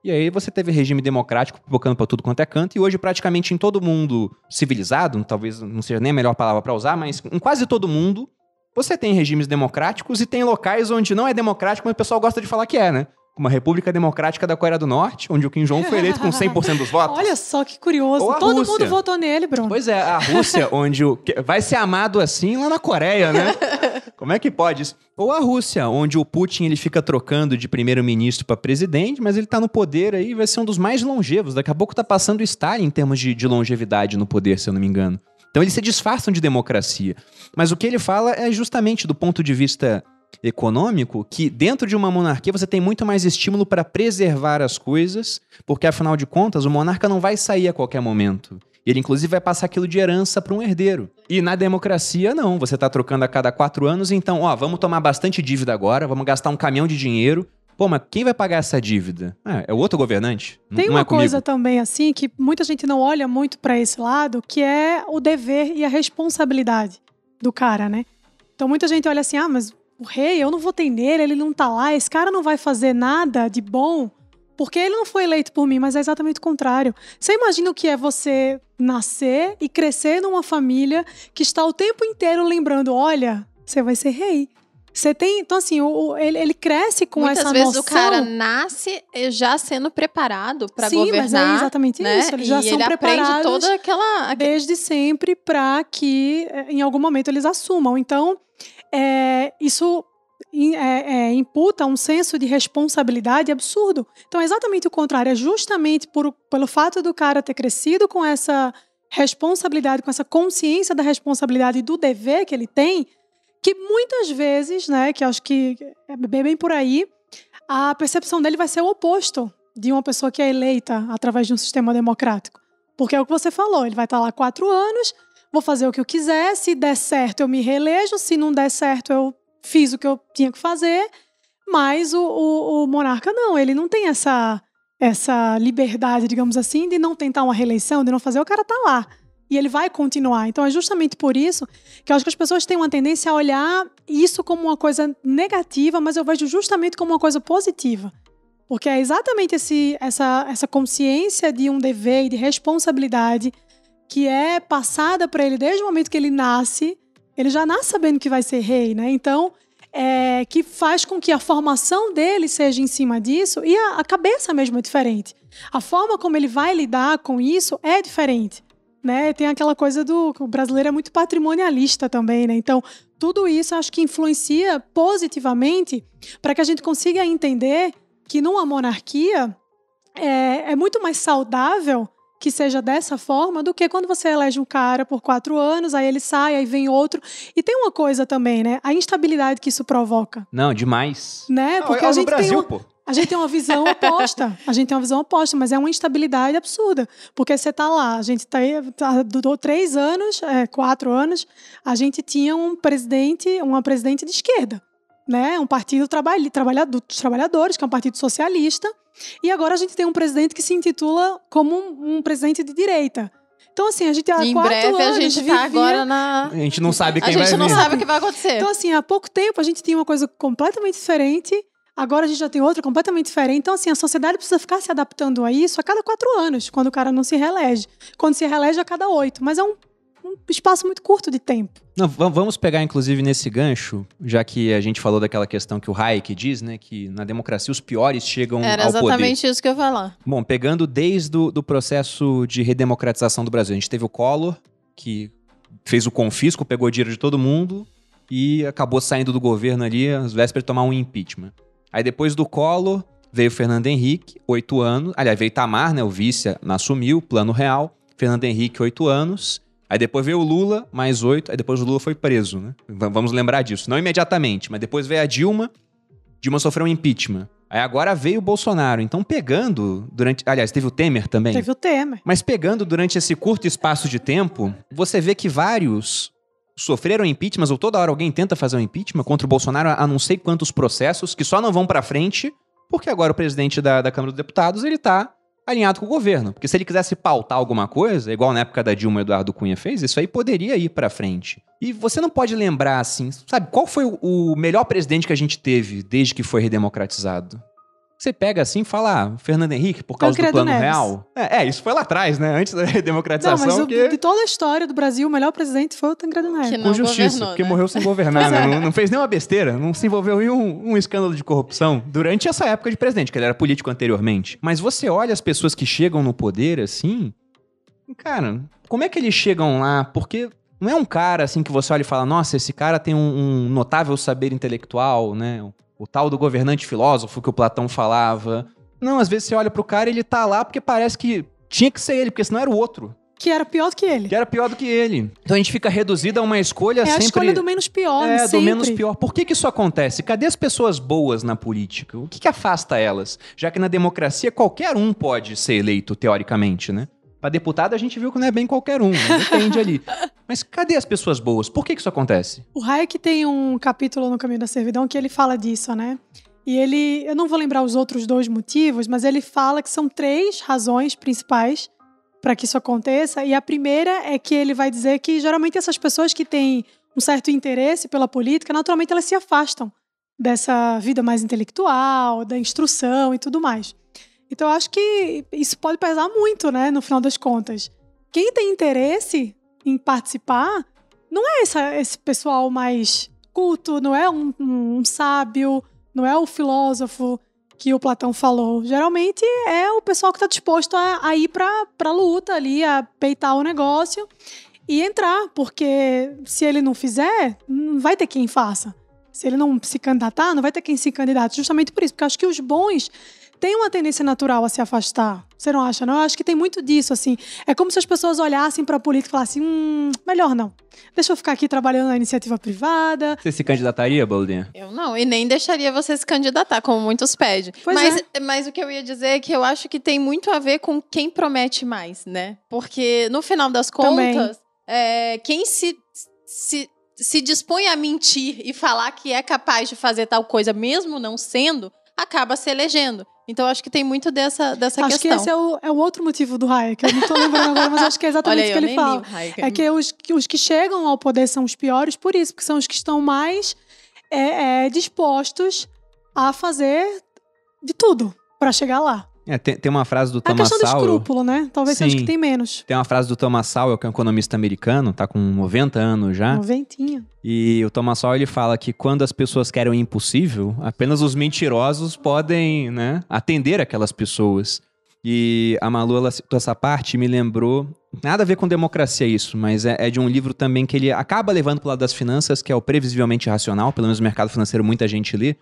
E aí você teve regime democrático pipocando para tudo quanto é canto, e hoje praticamente em todo mundo civilizado, talvez não seja nem a melhor palavra para usar, mas em quase todo mundo, você tem regimes democráticos e tem locais onde não é democrático, mas o pessoal gosta de falar que é, né? Uma República Democrática da Coreia do Norte, onde o Kim Jong foi eleito com 100% dos votos. Olha só que curioso. Todo Rússia. mundo votou nele, Bruno. Pois é, a Rússia, onde o... vai ser amado assim lá na Coreia, né? Como é que pode isso? Ou a Rússia, onde o Putin ele fica trocando de primeiro-ministro para presidente, mas ele tá no poder aí, vai ser um dos mais longevos. Daqui a pouco tá passando o Stalin em termos de, de longevidade no poder, se eu não me engano. Então eles se disfarçam de democracia. Mas o que ele fala é justamente do ponto de vista econômico que dentro de uma monarquia você tem muito mais estímulo para preservar as coisas, porque afinal de contas o monarca não vai sair a qualquer momento. Ele, inclusive, vai passar aquilo de herança para um herdeiro. E na democracia, não. Você está trocando a cada quatro anos, então, ó, vamos tomar bastante dívida agora, vamos gastar um caminhão de dinheiro. Pô, mas quem vai pagar essa dívida? é o outro governante? Tem não uma é coisa também, assim, que muita gente não olha muito para esse lado, que é o dever e a responsabilidade do cara, né? Então muita gente olha assim, ah, mas o rei, eu não votei nele, ele não tá lá, esse cara não vai fazer nada de bom, porque ele não foi eleito por mim, mas é exatamente o contrário. Você imagina o que é você nascer e crescer numa família que está o tempo inteiro lembrando, olha, você vai ser rei. Você tem, então assim, o, ele, ele cresce com Muitas essa vezes noção. o cara nasce já sendo preparado para governar. Sim, mas é exatamente né? isso. Eles já e são ele preparados aprende toda aquela desde sempre para que eh, em algum momento eles assumam. Então, é, isso é, é, imputa um senso de responsabilidade absurdo. Então é exatamente o contrário. É justamente por, pelo fato do cara ter crescido com essa responsabilidade, com essa consciência da responsabilidade e do dever que ele tem, que muitas vezes, né, que acho que é bem por aí, a percepção dele vai ser o oposto de uma pessoa que é eleita através de um sistema democrático. Porque é o que você falou, ele vai estar lá quatro anos, vou fazer o que eu quiser, se der certo eu me reelejo, se não der certo eu fiz o que eu tinha que fazer, mas o, o, o monarca não, ele não tem essa, essa liberdade, digamos assim, de não tentar uma reeleição, de não fazer, o cara tá lá. E ele vai continuar. Então é justamente por isso que eu acho que as pessoas têm uma tendência a olhar isso como uma coisa negativa, mas eu vejo justamente como uma coisa positiva. Porque é exatamente esse, essa, essa consciência de um dever e de responsabilidade que é passada para ele desde o momento que ele nasce. Ele já nasce sabendo que vai ser rei, né? Então, é, que faz com que a formação dele seja em cima disso e a, a cabeça mesmo é diferente. A forma como ele vai lidar com isso é diferente. Né? Tem aquela coisa do. O brasileiro é muito patrimonialista também, né? Então, tudo isso acho que influencia positivamente para que a gente consiga entender que numa monarquia é, é muito mais saudável que seja dessa forma do que quando você elege um cara por quatro anos, aí ele sai, aí vem outro. E tem uma coisa também, né? A instabilidade que isso provoca, Não, demais. né? Não, Porque olha a no gente, tem Brasil, uma, pô. a gente tem uma visão oposta. A gente tem uma visão oposta, mas é uma instabilidade absurda. Porque você tá lá, a gente tá, aí, tá durou três anos, é, quatro anos, a gente tinha um presidente, uma presidente de esquerda. Né? Um partido trabalha, trabalhador, dos trabalhadores, que é um partido socialista. E agora a gente tem um presidente que se intitula como um, um presidente de direita. Então, assim, a gente há em quatro breve a anos gente vivia... tá agora na. A gente não sabe A quem vai gente não vir. sabe o que vai acontecer. Então, assim, há pouco tempo a gente tinha uma coisa completamente diferente, agora a gente já tem outra completamente diferente. Então, assim, a sociedade precisa ficar se adaptando a isso a cada quatro anos, quando o cara não se reelege. Quando se reelege a cada oito. Mas é um, um espaço muito curto de tempo. Não, va- vamos pegar, inclusive, nesse gancho, já que a gente falou daquela questão que o Hayek diz, né? Que na democracia os piores chegam Era ao poder. exatamente isso que eu ia falar. Bom, pegando desde o do processo de redemocratização do Brasil, a gente teve o Collor, que fez o confisco, pegou dinheiro de todo mundo e acabou saindo do governo ali às vésperas de tomar um impeachment. Aí depois do Collor, veio o Fernando Henrique, oito anos. Aliás, veio Tamar, né, o vice, assumiu, plano real. Fernando Henrique, oito anos. Aí depois veio o Lula, mais oito. Aí depois o Lula foi preso, né? Vamos lembrar disso. Não imediatamente, mas depois veio a Dilma. Dilma sofreu um impeachment. Aí agora veio o Bolsonaro. Então, pegando durante. Aliás, teve o Temer também. Teve o Temer. Mas pegando durante esse curto espaço de tempo, você vê que vários sofreram impeachment, ou toda hora alguém tenta fazer um impeachment contra o Bolsonaro a não sei quantos processos que só não vão pra frente, porque agora o presidente da, da Câmara dos Deputados, ele tá alinhado com o governo. Porque se ele quisesse pautar alguma coisa, igual na época da Dilma Eduardo Cunha fez, isso aí poderia ir pra frente. E você não pode lembrar, assim, sabe, qual foi o melhor presidente que a gente teve desde que foi redemocratizado? Você pega assim e fala, ah, Fernando Henrique, por causa do Tancredo plano Neves. real. É, é, isso foi lá atrás, né? Antes da Não, redemocratização. mas o- que... de toda a história do Brasil, o melhor presidente foi o Tancredo Neves. Que não Com justiça, governou, porque né? morreu sem governar, né? é. não, não fez nenhuma besteira, não se envolveu em um, um escândalo de corrupção durante essa época de presidente, que ele era político anteriormente. Mas você olha as pessoas que chegam no poder assim, cara, como é que eles chegam lá? Porque não é um cara assim que você olha e fala, nossa, esse cara tem um, um notável saber intelectual, né? O, tal do governante filósofo que o Platão falava. Não, às vezes você olha pro cara e ele tá lá porque parece que tinha que ser ele, porque senão era o outro. Que era pior do que ele. Que era pior do que ele. Então a gente fica reduzido a uma escolha É a sempre. escolha do menos pior, É, sempre. do menos pior. Por que, que isso acontece? Cadê as pessoas boas na política? O que, que afasta elas? Já que na democracia qualquer um pode ser eleito, teoricamente, né? Pra deputado a gente viu que não é bem qualquer um, né? depende ali. Mas cadê as pessoas boas? Por que, que isso acontece? O Hayek tem um capítulo no Caminho da Servidão que ele fala disso, né? E ele, eu não vou lembrar os outros dois motivos, mas ele fala que são três razões principais para que isso aconteça. E a primeira é que ele vai dizer que geralmente essas pessoas que têm um certo interesse pela política, naturalmente elas se afastam dessa vida mais intelectual, da instrução e tudo mais. Então eu acho que isso pode pesar muito, né, no final das contas. Quem tem interesse em participar não é essa- esse pessoal mais culto, não é um, um- sábio, não é o filósofo que o Platão falou. Geralmente é o pessoal que está disposto a, a ir para a luta ali, a peitar o negócio e entrar, porque se ele não fizer, não vai ter quem faça. Se ele não se candidatar, não vai ter quem se candidate. Justamente por isso, porque acho que os bons têm uma tendência natural a se afastar. Você não acha, não? Eu acho que tem muito disso, assim. É como se as pessoas olhassem para a política e falassem: hum, melhor não. Deixa eu ficar aqui trabalhando na iniciativa privada. Você se candidataria, Boldinha? Eu não, e nem deixaria você se candidatar, como muitos pedem. Pois mas, é. mas o que eu ia dizer é que eu acho que tem muito a ver com quem promete mais, né? Porque, no final das contas, é, quem se, se, se dispõe a mentir e falar que é capaz de fazer tal coisa, mesmo não sendo, acaba se elegendo. Então, acho que tem muito dessa, dessa acho que questão. esse é o, é o outro motivo do Hayek. Eu não tô lembrando agora, mas acho que é exatamente Olha o que ele fala. É que os, que os que chegam ao poder são os piores por isso, porque são os que estão mais é, é, dispostos a fazer de tudo para chegar lá. É, tem, tem uma frase do É a Thomas questão do Sowell. escrúpulo, né? Talvez seja Sim. que tem menos. Tem uma frase do Thomas Sowell, que é um economista americano, tá com 90 anos já. Noventinha. E o Thomas Sowell ele fala que quando as pessoas querem o impossível, apenas os mentirosos podem, né, atender aquelas pessoas. E a Malu ela citou essa parte e me lembrou nada a ver com democracia isso, mas é, é de um livro também que ele acaba levando pro lado das finanças, que é o Previsivelmente Racional, pelo menos no mercado financeiro muita gente lê.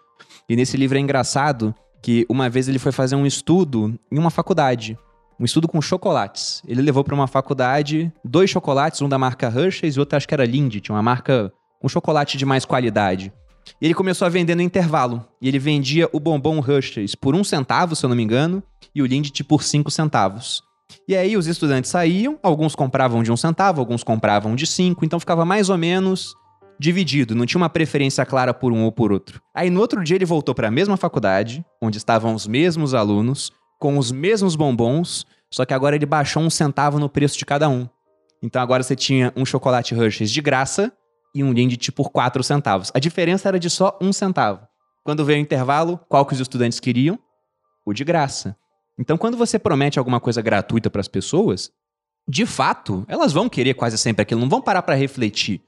E nesse livro é engraçado que uma vez ele foi fazer um estudo em uma faculdade, um estudo com chocolates. Ele levou para uma faculdade dois chocolates, um da marca Hershey's e outro acho que era Lindt, uma marca, um chocolate de mais qualidade. E ele começou a vender no intervalo. E ele vendia o bombom Hershey's por um centavo, se eu não me engano, e o Lindt por cinco centavos. E aí os estudantes saíam, alguns compravam de um centavo, alguns compravam de cinco, então ficava mais ou menos dividido, não tinha uma preferência clara por um ou por outro. Aí no outro dia ele voltou para a mesma faculdade, onde estavam os mesmos alunos, com os mesmos bombons, só que agora ele baixou um centavo no preço de cada um. Então agora você tinha um chocolate Hershey's de graça e um Lindt por 4 centavos. A diferença era de só um centavo. Quando veio o intervalo, qual que os estudantes queriam? O de graça. Então quando você promete alguma coisa gratuita para as pessoas, de fato, elas vão querer quase sempre aquilo, não vão parar para refletir.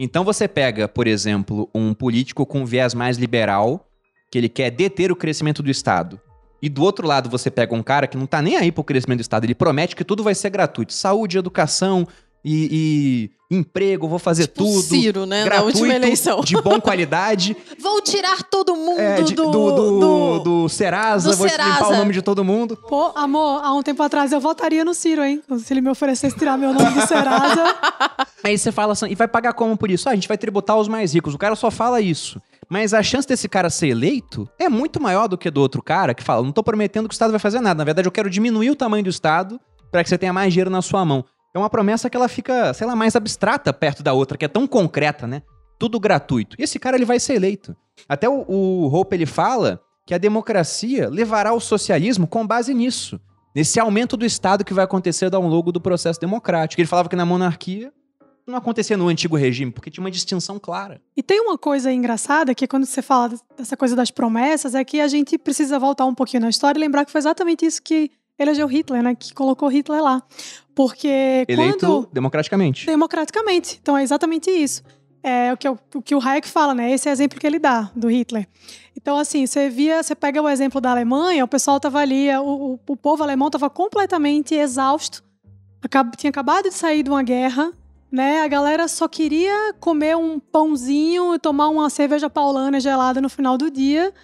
Então você pega, por exemplo, um político com um viés mais liberal, que ele quer deter o crescimento do Estado. E do outro lado você pega um cara que não tá nem aí pro crescimento do Estado, ele promete que tudo vai ser gratuito. Saúde, educação e, e emprego, vou fazer Tipo tudo. Ciro, né? Na gratuito, última eleição. de boa qualidade. Vou tirar todo mundo é, de- do, do, do, do- do Serasa, do vou limpar Serasa. o nome de todo mundo. Pô, amor, há um tempo atrás eu votaria no Ciro, hein? Se ele me oferecesse tirar meu nome do Serasa. Aí você fala assim, e vai pagar como por isso? Ah, a gente vai tributar os mais ricos. O cara só fala isso. Mas a chance desse cara ser eleito é muito maior do que do outro cara que fala: não tô prometendo que o Estado vai fazer nada. Na verdade, eu quero diminuir o tamanho do Estado para que você tenha mais dinheiro na sua mão. É uma promessa que ela fica, sei lá, mais abstrata perto da outra, que é tão concreta, né? Tudo gratuito. E esse cara ele vai ser eleito. Até o, o Hope ele fala que a democracia levará ao socialismo com base nisso. Nesse aumento do Estado que vai acontecer ao longo do processo democrático. Ele falava que na monarquia não acontecia no antigo regime, porque tinha uma distinção clara. E tem uma coisa engraçada que quando você fala dessa coisa das promessas, é que a gente precisa voltar um pouquinho na história e lembrar que foi exatamente isso que elegeu Hitler, né? Que colocou Hitler lá. Porque Eleito quando... democraticamente. Democraticamente. Então é exatamente isso. É o que, o, o que o Hayek fala, né? Esse é o exemplo que ele dá do Hitler. Então, assim, você via, você pega o exemplo da Alemanha, o pessoal tava ali, o, o, o povo alemão tava completamente exausto, acab- tinha acabado de sair de uma guerra, né? A galera só queria comer um pãozinho e tomar uma cerveja paulana gelada no final do dia,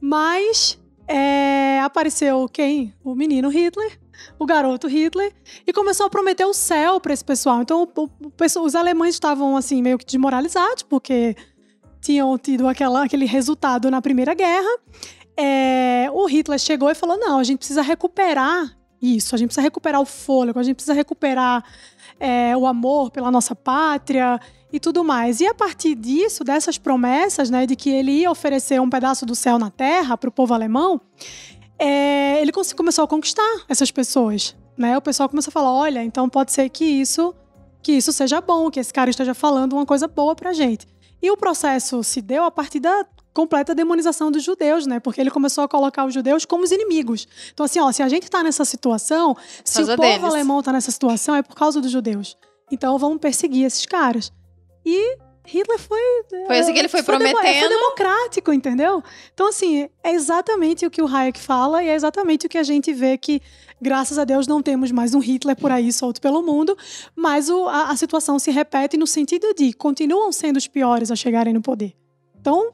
mas é, apareceu quem? O menino Hitler, o garoto Hitler, e começou a prometer o céu para esse pessoal. Então, o- o os alemães estavam assim meio que desmoralizados porque tinham tido aquela, aquele resultado na Primeira Guerra. É, o Hitler chegou e falou: não, a gente precisa recuperar isso, a gente precisa recuperar o fôlego, a gente precisa recuperar é, o amor pela nossa pátria e tudo mais. E a partir disso, dessas promessas, né, de que ele ia oferecer um pedaço do céu na terra para o povo alemão, é, ele começou a conquistar essas pessoas. Né? O pessoal começou a falar: olha, então pode ser que isso, que isso seja bom, que esse cara esteja falando uma coisa boa pra gente. E o processo se deu a partir da completa demonização dos judeus, né? Porque ele começou a colocar os judeus como os inimigos. Então, assim, ó, se a gente tá nessa situação, se o povo deles. alemão tá nessa situação, é por causa dos judeus. Então, vamos perseguir esses caras. E Hitler foi. Foi assim que ele foi demo- prometendo. Foi democrático, entendeu? Então, assim, é exatamente o que o Hayek fala e é exatamente o que a gente vê que, graças a Deus, não temos mais um Hitler por aí solto pelo mundo, mas o- a, a situação se repete no sentido de continuam sendo os piores a chegarem no poder. Então,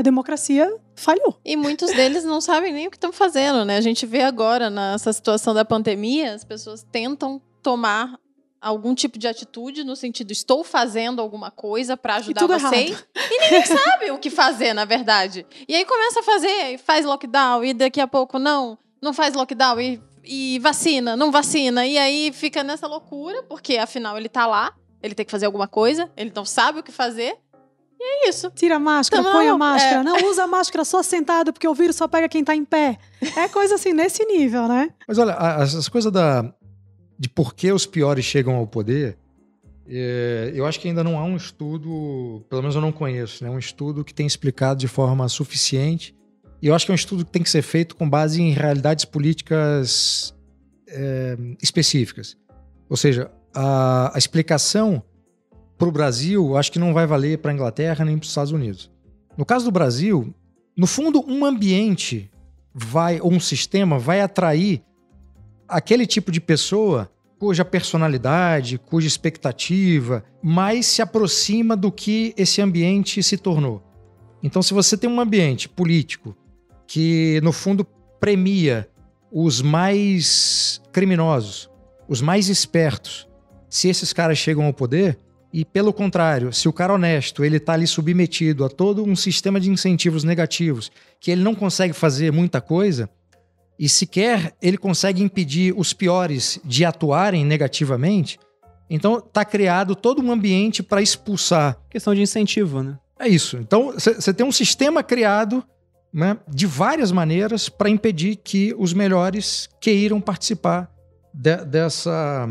a democracia falhou. E muitos deles não sabem nem o que estão fazendo, né? A gente vê agora, nessa situação da pandemia, as pessoas tentam tomar algum tipo de atitude no sentido estou fazendo alguma coisa para ajudar tudo vocês errado. e ninguém sabe o que fazer na verdade e aí começa a fazer e faz lockdown e daqui a pouco não não faz lockdown e, e vacina não vacina e aí fica nessa loucura porque afinal ele tá lá ele tem que fazer alguma coisa ele não sabe o que fazer e é isso Tira a máscara, Então, põe a máscara. Não usa a máscara só sentado, porque o vírus só pega quem tá em pé. É coisa assim, nesse nível, né? Mas olha, as coisas da, de por que os piores chegam ao poder, é, eu acho que ainda não há um estudo, pelo menos eu não conheço, né, um estudo que tenha explicado de forma suficiente. E eu acho que é um estudo que tem que ser feito com base em realidades políticas é, específicas. Ou seja, a, a explicação para o Brasil, acho que não vai valer para a Inglaterra nem para os Estados Unidos. No caso do Brasil, no fundo, um ambiente vai ou um sistema vai atrair aquele tipo de pessoa cuja personalidade, cuja expectativa mais se aproxima do que esse ambiente se tornou. Então, se você tem um ambiente político que, no fundo, premia os mais criminosos, os mais espertos, se esses caras chegam ao poder, e pelo contrário, se o cara honesto ele está ali submetido a todo um sistema de incentivos negativos, que ele não consegue fazer muita coisa, e sequer ele consegue impedir os piores de atuarem negativamente, então está criado todo um ambiente para expulsar. Questão de incentivo, né? É isso. Então você tem um sistema criado né, de várias maneiras para impedir que os melhores queiram participar de- dessa,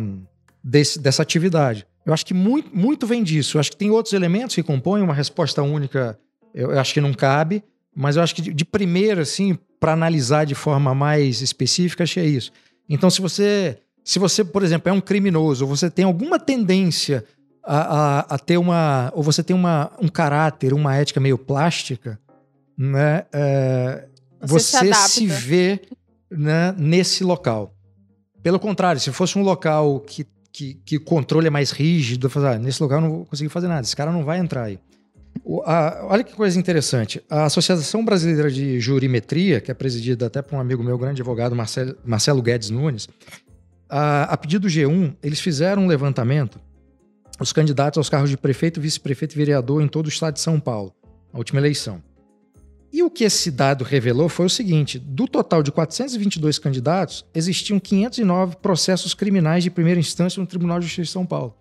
desse- dessa atividade. Eu acho que muito, muito vem disso. Eu acho que tem outros elementos que compõem uma resposta única. Eu, eu acho que não cabe, mas eu acho que de, de primeira, assim, para analisar de forma mais específica, que é isso. Então, se você, se você, por exemplo, é um criminoso, ou você tem alguma tendência a, a, a ter uma, ou você tem uma, um caráter, uma ética meio plástica, né? é, Você se você adapta. se vê né, nesse local. Pelo contrário, se fosse um local que, que, que o controle é mais rígido, ah, nesse local eu não vou conseguir fazer nada, esse cara não vai entrar aí. O- a- olha que coisa interessante. A Associação Brasileira de Jurimetria, que é presidida até por um amigo meu, grande advogado, Marcelo, Marcelo Guedes Nunes, a, a pedido do G1, eles fizeram um levantamento, os candidatos aos cargos de prefeito, vice-prefeito e vereador em todo o estado de São Paulo, na última eleição. E o que esse dado revelou foi o seguinte: do total de 422 candidatos, existiam 509 processos criminais de primeira instância no Tribunal de Justiça de São Paulo.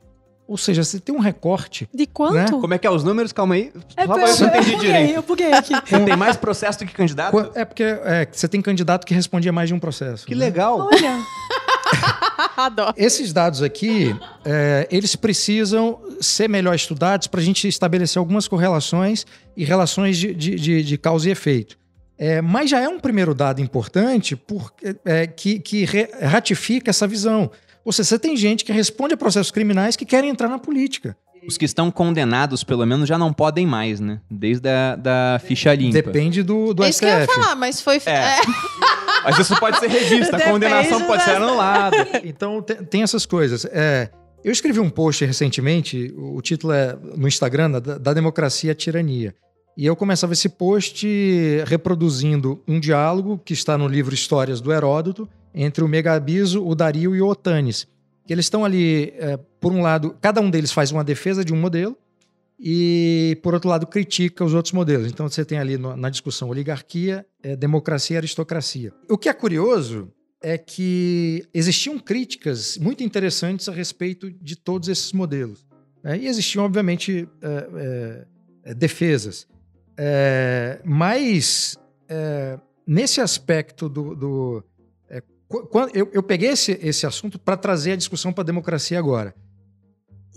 Ou seja, você tem um recorte. De quanto? Como é que é os números? Calma aí. É, se eu eu, entendi direito. eu buguei aqui. Tem mais processo do que candidato? É porque é, você tem candidato que respondia mais de um processo. Que né? legal. Olha, Adoro. Esses dados aqui, é, eles precisam ser melhor estudados para a gente estabelecer algumas correlações e relações de, de- de- de causa e efeito. É, mas já é um primeiro dado importante porque, é, que, que re- ratifica essa visão. Ou seja, você tem gente que responde a processos criminais que querem entrar na política. Os que estão condenados, pelo menos, já não podem mais, né? Desde a da ficha limpa. Depende do, do é isso que eu ia STF. falar, mas foi. É. é. Mas isso pode ser revista. A condenação pode ser da- anulada. Então tem, tem essas coisas. É, eu escrevi um post recentemente, o, título é no Instagram, da, da democracia à tirania. E eu começava esse post reproduzindo um diálogo que está no livro Histórias do Heródoto entre o Megabizo, o Dario e o Otanes. Que eles estão ali, é, por um lado, cada um deles faz uma defesa de um modelo e, por outro lado, critica os outros modelos. Então você tem ali no- na discussão oligarquia, é, democracia e aristocracia. O que é curioso é que existiam críticas muito interessantes a respeito de todos esses modelos. né? E existiam, obviamente, é, é, é, defesas. É, mas, é, nesse aspecto do. do é, quando- eu, eu peguei esse, esse assunto para trazer a discussão para a democracia agora.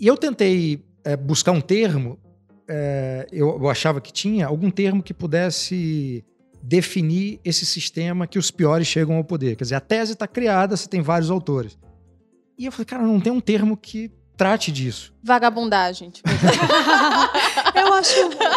E eu tentei é, buscar um termo, é, eu, eu achava que tinha algum termo que pudesse definir esse sistema que os piores chegam ao poder. Quer dizer, a tese está criada, você tem vários autores. E eu falei, cara, não tem um termo que trate disso. Vagabundagem. Tipo. eu acho.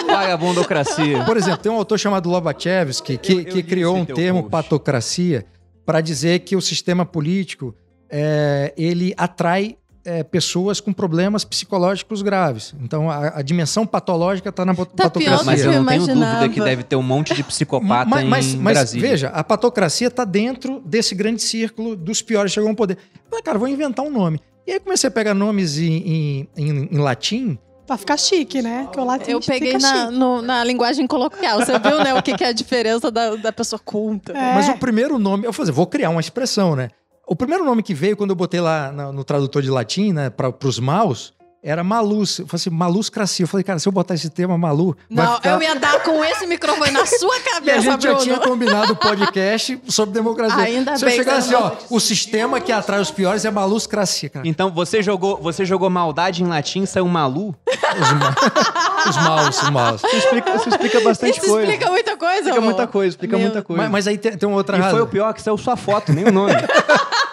Vagabundocracia. Por exemplo, tem um autor chamado Lobachevsky que, Eu- eu que criou um termo post. patocracia para dizer que o sistema político é, ele atrai é, pessoas com problemas psicológicos graves. Então a, a dimensão patológica está na Tá patocracia. do Mas eu não tenho dúvida que deve ter um monte de psicopata mas, mas, em mas Brasília. veja, a patocracia está dentro desse grande círculo dos piores que chegam ao poder. Mas, cara, vou inventar um nome. E aí comecei a pegar nomes em, em, em- em latim. Pra ficar chique, né? Que o latim Eu peguei na, no- na linguagem coloquial. Você viu, né, o que, que é a diferença da, da pessoa culta? É. Mas o primeiro nome, eu falei, vou criar uma expressão, né? O primeiro nome que veio quando eu botei lá na- no, tradutor de latim, né, para os maus, era Malus. Eu falei assim, Malus Cracia. Eu falei, cara, se eu botar esse tema Malu, Não, ficar... eu ia dar com esse microfone na sua E a cabeça, gente já Bruno. tinha combinado o podcast sobre democracia. Ainda Se eu bem chegar que assim, você ó, o sistema que atrai os piores é Malus Cracia, cara. Então você jogou, você jogou maldade em latim, saiu malu? Os, ma- os maus, os maus. Isso explica, isso explica bastante Isso coisa. explica muita coisa, Explica amor. muita coisa, explica Meu- muita coisa. Mas, mas aí tem, tem uma outra e razão. foi o pior que saiu sua foto, nem o nome.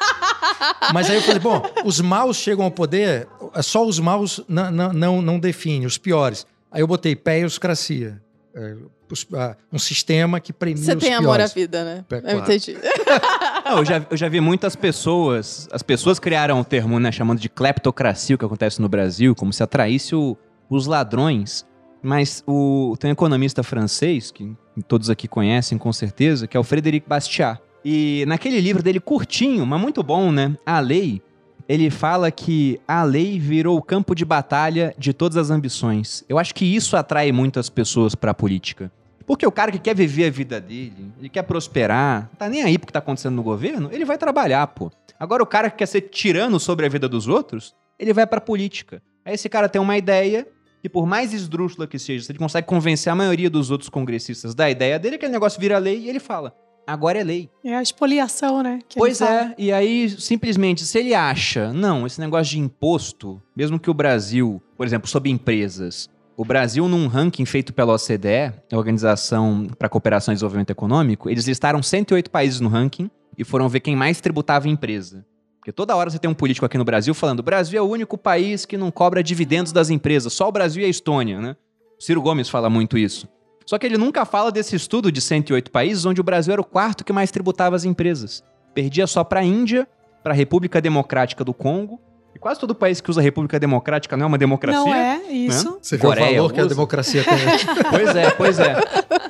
Mas aí eu falei, bom, os maus chegam ao poder, só os maus não, não, não, os piores. Aí eu botei peioscracia. É, os- um sistema que premia Você os tem amor à vida, né? É, Eu claro. entendi. Não, eu, já, eu já vi muitas pessoas. As pessoas criaram o termo, né, chamando de cleptocracia, o que acontece no Brasil, como se atraísse o- os ladrões. Mas o, tem um economista francês, que todos aqui conhecem com certeza, que é o Frédéric Bastiat. E naquele livro dele, curtinho, mas muito bom, né? A Lei, ele fala que a lei virou o campo de batalha de todas as ambições. Eu acho que isso atrai muitas pessoas pra política. Porque o cara que quer viver a vida dele, ele quer prosperar, tá nem aí pro que tá acontecendo no governo, ele vai trabalhar, pô. Agora o cara que quer ser tirano sobre a vida dos outros, ele vai pra política. Aí esse cara tem uma ideia, que por mais esdrúxula que seja, se ele consegue convencer a maioria dos outros congressistas da ideia dele, aquele negócio vira lei e ele fala: agora é lei. É a expoliação, né? Pois fala. é, e aí simplesmente, se ele acha, não, esse negócio de imposto, mesmo que o Brasil, por exemplo, sobre empresas, o Brasil, num ranking feito pela OCDE, a Organização para a Cooperação e Desenvolvimento Econômico, eles listaram 108 países no ranking e foram ver quem mais tributava em empresa. Porque toda hora você tem um político aqui no Brasil falando: o Brasil é o único país que não cobra dividendos das empresas, só o Brasil e a Estônia, né? O Ciro Gomes fala muito isso. Só que ele nunca fala desse estudo de 108 países onde o Brasil era o quarto que mais tributava as empresas. Perdia só para a Índia, para a República Democrática do Congo. E quase todo país que usa República Democrática não é uma democracia. Não é isso. Você viu Coreia, o valor que a usa. democracia tem. Pois é, pois é.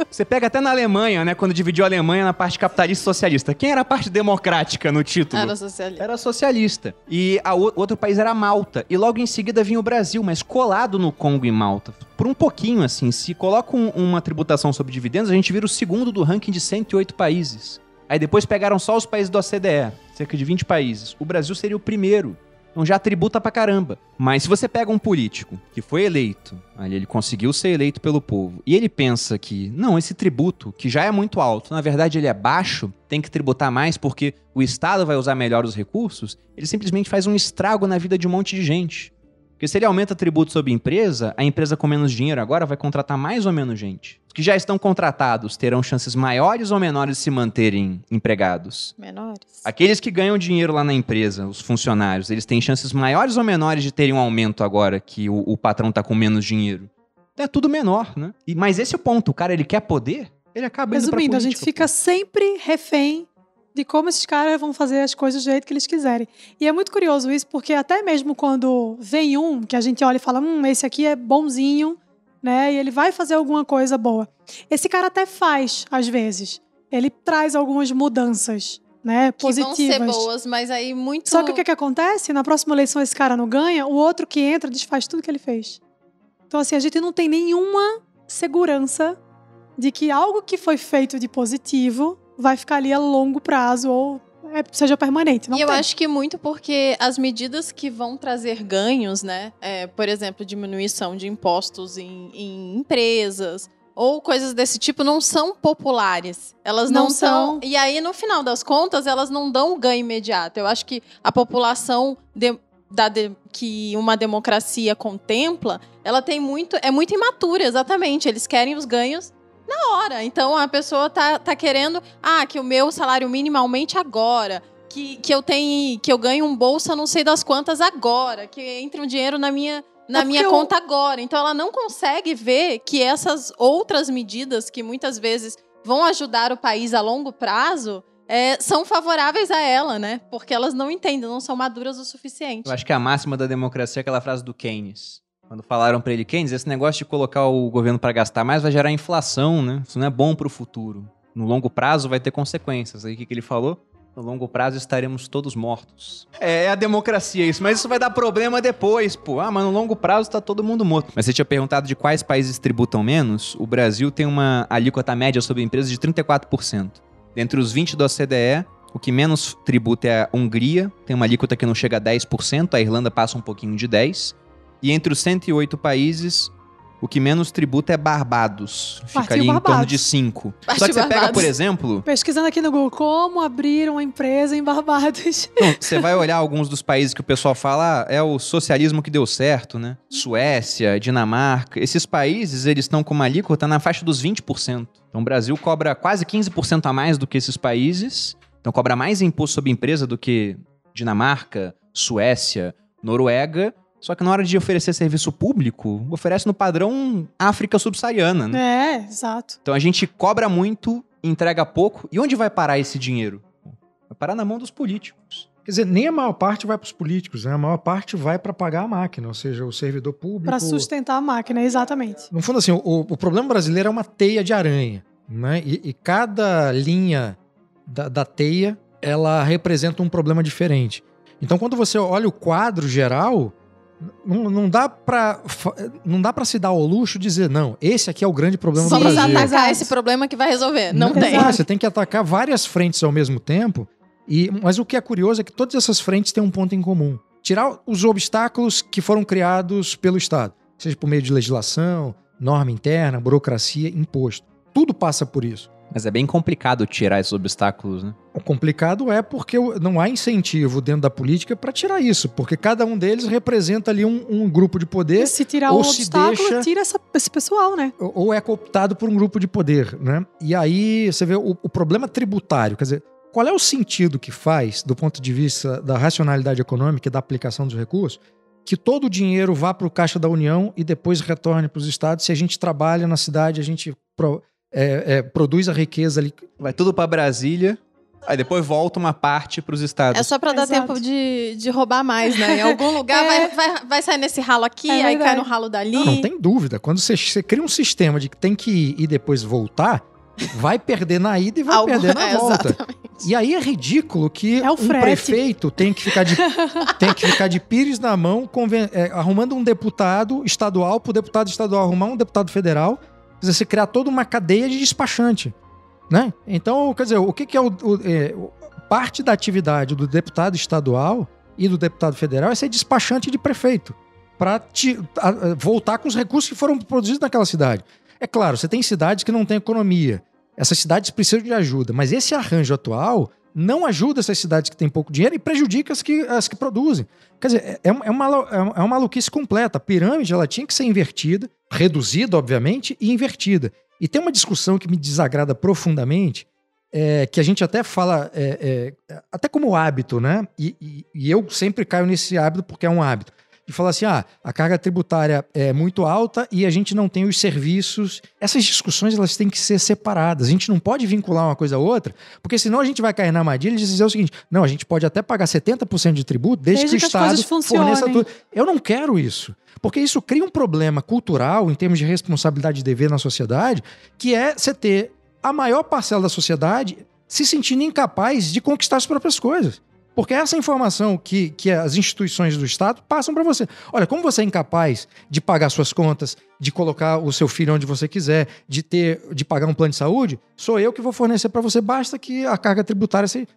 Você pega até na Alemanha, né? Quando dividiu a Alemanha na parte capitalista e socialista. Quem era a parte democrática no título? Era socialista. Era socialista. E a o outro país era Malta. E logo em seguida vinha o Brasil, mas colado no Congo e Malta. Por um pouquinho, assim. Se coloca um- uma tributação sobre dividendos, a gente vira o segundo do ranking de 108 países. Aí depois pegaram só os países do OCDE, cerca de 20 países. O Brasil seria o primeiro. Então já tributa pra caramba. Mas se você pega um político que foi eleito, aí ele conseguiu ser eleito pelo povo, e ele pensa que, não, esse tributo, que já é muito alto, na verdade ele é baixo, tem que tributar mais porque o Estado vai usar melhor os recursos, ele simplesmente faz um estrago na vida de um monte de gente. Porque se ele aumenta tributo sobre empresa, a empresa com menos dinheiro agora vai contratar mais ou menos gente. Os que já estão contratados terão chances maiores ou menores de se manterem empregados. Menores. Aqueles que ganham dinheiro lá na empresa, os funcionários, eles têm chances maiores ou menores de terem um aumento agora que o, o patrão tá com menos dinheiro? Então é tudo menor, né? E, mas esse é o ponto. O cara, ele quer poder, ele acaba indo pra Resumindo, a gente política, fica sempre refém de como esses caras vão fazer as coisas do jeito que eles quiserem. E é muito curioso isso, porque até mesmo quando vem um que a gente olha e fala, hum, esse aqui é bonzinho, né? E ele vai fazer alguma coisa boa. Esse cara até faz, às vezes. Ele traz algumas mudanças, né? Que vão Positivas. ser boas, mas aí muito... Só que o que, que acontece? Na próxima eleição esse cara não ganha, o outro que entra desfaz tudo que ele fez. Então, assim, a gente não tem nenhuma segurança de que algo que foi feito de positivo vai ficar ali a longo prazo ou é, seja permanente. Não e eu tem. acho que muito porque as medidas que vão trazer ganhos, né? é, por exemplo, diminuição de impostos em, em empresas ou coisas desse tipo, não são populares. Elas não, Não são. são. E aí, no final das contas, elas não dão ganho imediato. Eu acho que a população de- da de- que uma democracia contempla, ela tem muito. É muito imatura, exatamente. Eles querem os ganhos na hora. Então a pessoa tá, tá querendo, ah, que o meu salário mínimo aumente agora. Que, que eu tenho, que eu ganhe um bolsa não sei das quantas agora, que entre um dinheiro na minha na É minha porque eu- conta agora. Então ela não consegue ver que essas outras medidas que muitas vezes vão ajudar o país a longo prazo, é, são favoráveis a ela, né? Porque elas não entendem, não são maduras o suficiente. Eu acho que a máxima da democracia é aquela frase do Keynes. Quando falaram para ele, Keynes, esse negócio de colocar o governo para gastar mais vai gerar inflação, né? Isso não é bom para o futuro. No longo prazo vai ter consequências. Aí o que, que ele falou? No longo prazo estaremos todos mortos. É, é a democracia isso, mas isso vai dar problema depois, pô. Ah, mas no longo prazo tá todo mundo morto. Mas você tinha perguntado de quais países tributam menos? O Brasil tem uma alíquota média sobre empresas de 34%. Dentre os 20 da OCDE, o que menos tributa é a Hungria, tem uma alíquota que não chega a 10%, a Irlanda passa um pouquinho de 10%. E entre os 108 países, o que menos tributa é Barbados. Fica Partiu ali em torno de 5. Partiu Só que você pega, Barbados. por exemplo, Pesquisando aqui no Google, como abrir uma empresa em Barbados. Você vai olhar alguns dos países que o pessoal fala, ah, é o socialismo que deu certo, né? Suécia, Dinamarca. Esses países, eles estão com uma alíquota na faixa dos 20%. Então o Brasil cobra quase 15% a mais do que esses países. Então cobra mais imposto sobre empresa do que Dinamarca, Suécia, Noruega. Só que na hora de oferecer serviço público, oferece no padrão África subsaariana, né? É, exato. Então a gente cobra muito, entrega pouco. E onde vai parar esse dinheiro? Vai parar na mão dos políticos. Quer dizer, nem a maior parte vai para os políticos, né? A maior parte vai para pagar a máquina, ou seja, o servidor público. Para sustentar a máquina, exatamente. No fundo, assim, o, o problema brasileiro é uma teia de aranha, né? E, e cada linha da, da teia, ela representa um problema diferente. Então, quando você olha o quadro geral, não, não dá para não dá para se dar ao luxo de dizer não, esse aqui é o grande problema do Vamos Brasil. atacar Exato. esse problema que vai resolver. Não, tem. dá, você tem que atacar várias frentes ao mesmo tempo. E, mas o que é curioso é que todas essas frentes têm um ponto em comum. Tirar os obstáculos que foram criados pelo Estado, seja por meio de legislação, norma interna, burocracia, imposto. Tudo passa por isso. Mas é bem complicado tirar esses obstáculos, né? O complicado é porque não há incentivo dentro da política para tirar isso, porque cada um deles representa ali um, um grupo de poder E se tirar ou o se obstáculo, deixa- tira essa- esse pessoal, né? ou ou é cooptado por um grupo de poder, né? E aí você vê o, o problema tributário, quer dizer, qual é o sentido que faz, do ponto de vista da racionalidade econômica e da aplicação dos recursos, que todo o dinheiro vá para o caixa da União e depois retorne para os estados se a gente trabalha na cidade, a gente é, é, produz a riqueza ali. Vai tudo pra Brasília, aí depois volta uma parte pros estados. É só pra dar Exato. tempo de, de roubar mais, né? Em algum lugar É. vai, vai, vai sair nesse ralo aqui, É aí cai no ralo dali. Não, não tem dúvida. Quando você, você cria um sistema de que tem que ir e depois voltar, vai perder na ida e vai Algo- perder na é, volta. exatamente. E aí é ridículo que É o um prefeito tem que ficar de, tem que ficar de pires na mão, conven- é, arrumando um deputado estadual para o deputado estadual arrumar um deputado federal. Dizer, você criar toda uma cadeia de despachante. Né? Então, quer dizer, o que, que é o, o- é, parte da atividade do deputado estadual e do deputado federal é ser despachante de prefeito para voltar com os recursos que foram produzidos naquela cidade. É claro, você tem cidades que não têm economia. Essas cidades precisam de ajuda, mas esse arranjo atual não ajuda essas cidades que têm pouco dinheiro e prejudica as que, as que produzem. Quer dizer, é, é uma, é uma maluquice completa. A pirâmide ela tinha que ser invertida, reduzida, obviamente, e invertida. E tem uma discussão que me desagrada profundamente, é, que a gente até fala, é, é, até como hábito, né? E, e- e eu sempre caio nesse hábito porque é um hábito. De falar assim, ah, a carga tributária é muito alta e a gente não tem os serviços. Essas discussões elas têm que ser separadas. A gente não pode vincular uma coisa a outra, porque senão a gente vai cair na armadilha de dizer o seguinte: não, a gente pode até pagar 70% de tributo desde, Desde que o que coisas Estado forneça tudo. Eu não quero isso. Porque isso cria um problema cultural, em termos de responsabilidade e dever na sociedade, que é você ter a maior parcela da sociedade se sentindo incapaz de conquistar as próprias coisas. Porque essa informação que, que as instituições do Estado passam para você. Olha, como você é incapaz de pagar suas contas, de colocar o seu filho onde você quiser, de ter, de pagar um plano de saúde, sou eu que vou fornecer para você. Basta que a carga tributária. Se...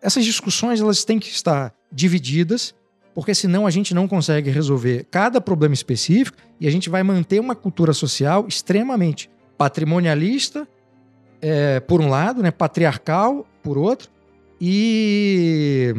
Essas discussões elas têm que estar divididas, porque senão a gente não consegue resolver cada problema específico e a gente vai manter uma cultura social extremamente patrimonialista, é, por um lado, né, patriarcal, por outro, e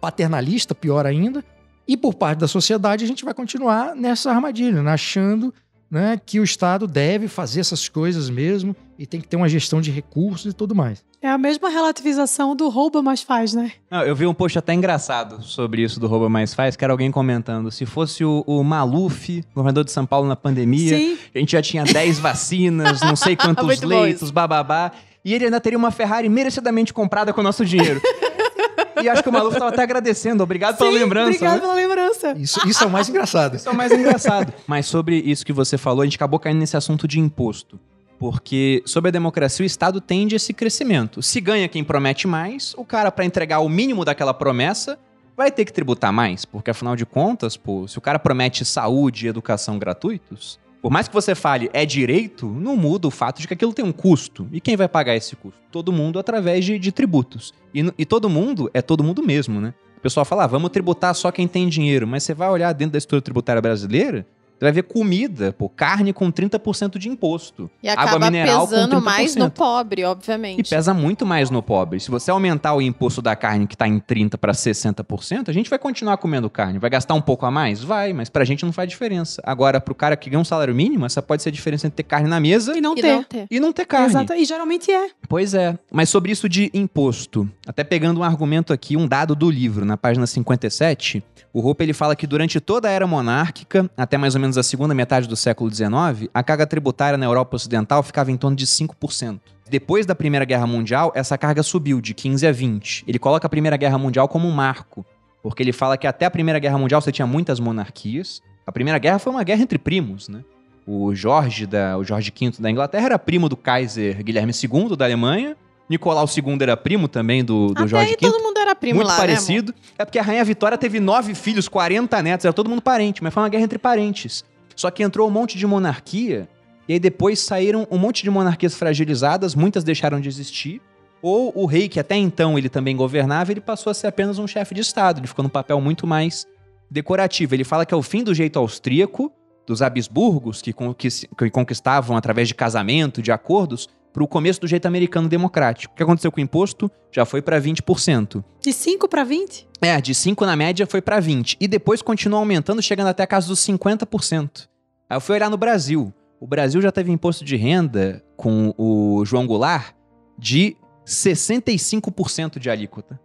paternalista, pior ainda. E por parte da sociedade, a gente vai continuar nessa armadilha, né, achando né, que o Estado deve fazer essas coisas mesmo e tem que ter uma gestão de recursos e tudo mais. É a mesma relativização do rouba mais faz, né? Não, eu vi um post até engraçado sobre isso do Rouba Mais Faz, que era alguém comentando. Se fosse o, o Maluf, governador de São Paulo na pandemia, Sim. a gente já tinha 10 vacinas, não sei quantos leitos, bababá. E ele ainda teria uma Ferrari merecidamente comprada com o nosso dinheiro. e acho que o Maluf estava até agradecendo. Obrigado pela Sim, lembrança. Obrigada né? pela lembrança. Isso, isso é o mais engraçado. Isso é o mais engraçado. Mas sobre isso que você falou, a gente acabou caindo nesse assunto de imposto. Porque sobre a democracia, o Estado tende a esse crescimento. Se ganha quem promete mais, o cara, para entregar o mínimo daquela promessa, vai ter que tributar mais. Porque afinal de contas, pô, se o cara promete saúde e educação gratuitos, por mais que você fale é direito, não muda o fato de que aquilo tem um custo. E quem vai pagar esse custo? Todo mundo através de, de tributos. E, e todo mundo é todo mundo mesmo, né? O pessoal fala, ah, vamos tributar só quem tem dinheiro. Mas você vai olhar dentro da estrutura tributária brasileira, você vai ver comida, pô, carne com 30% de imposto. E Água acaba mineral com pesando mais 30%. no pobre, obviamente. E pesa muito mais no pobre. Se você aumentar o imposto da carne que está em 30% para 60%, a gente vai continuar comendo carne. Vai gastar um pouco a mais? Vai, mas pra gente não faz diferença. Agora, pro cara que ganha um salário mínimo, essa pode ser a diferença entre ter carne na mesa E não E ter. não ter. e não ter carne. Exato. E geralmente é. Pois é. Mas sobre isso de imposto, até pegando um argumento aqui, um dado do livro, na página 57, o Hope ele fala que durante toda a era monárquica, até mais ou menos a segunda metade do século XIX, a carga tributária na Europa Ocidental ficava em torno de 5%. Depois da Primeira Guerra Mundial, essa carga subiu de 15 a 20. Ele coloca a Primeira Guerra Mundial como um marco, porque ele fala que até a Primeira Guerra Mundial você tinha muitas monarquias. A Primeira Guerra foi uma guerra entre primos, né? O Jorge, da, o Jorge V da Inglaterra era primo do Kaiser Guilherme II da Alemanha. Nicolau II era primo também do, do Até Jorge aí V. todo mundo era primo muito lá, né, parecido. é porque a Rainha Vitória teve nove filhos, 40 netos, era todo mundo parente, mas foi uma guerra entre parentes. Só que entrou um monte de monarquia, e aí depois saíram um monte de monarquias fragilizadas, muitas deixaram de existir. Ou o rei, que até então ele também governava, ele passou a ser apenas um chefe de Estado. Ele ficou num papel muito mais decorativo. Ele fala que é o fim do jeito austríaco, dos Habsburgos, que, que conquistavam através de casamento, de acordos, para o começo do jeito americano democrático. O que aconteceu com o imposto? Já foi para 20%. De 5 para 20? É, de 5 na média foi para 20. E depois continuou aumentando, chegando até a casa dos 50%. Aí eu fui olhar no Brasil. O Brasil já teve imposto de renda com o João Goulart de 65% de alíquota.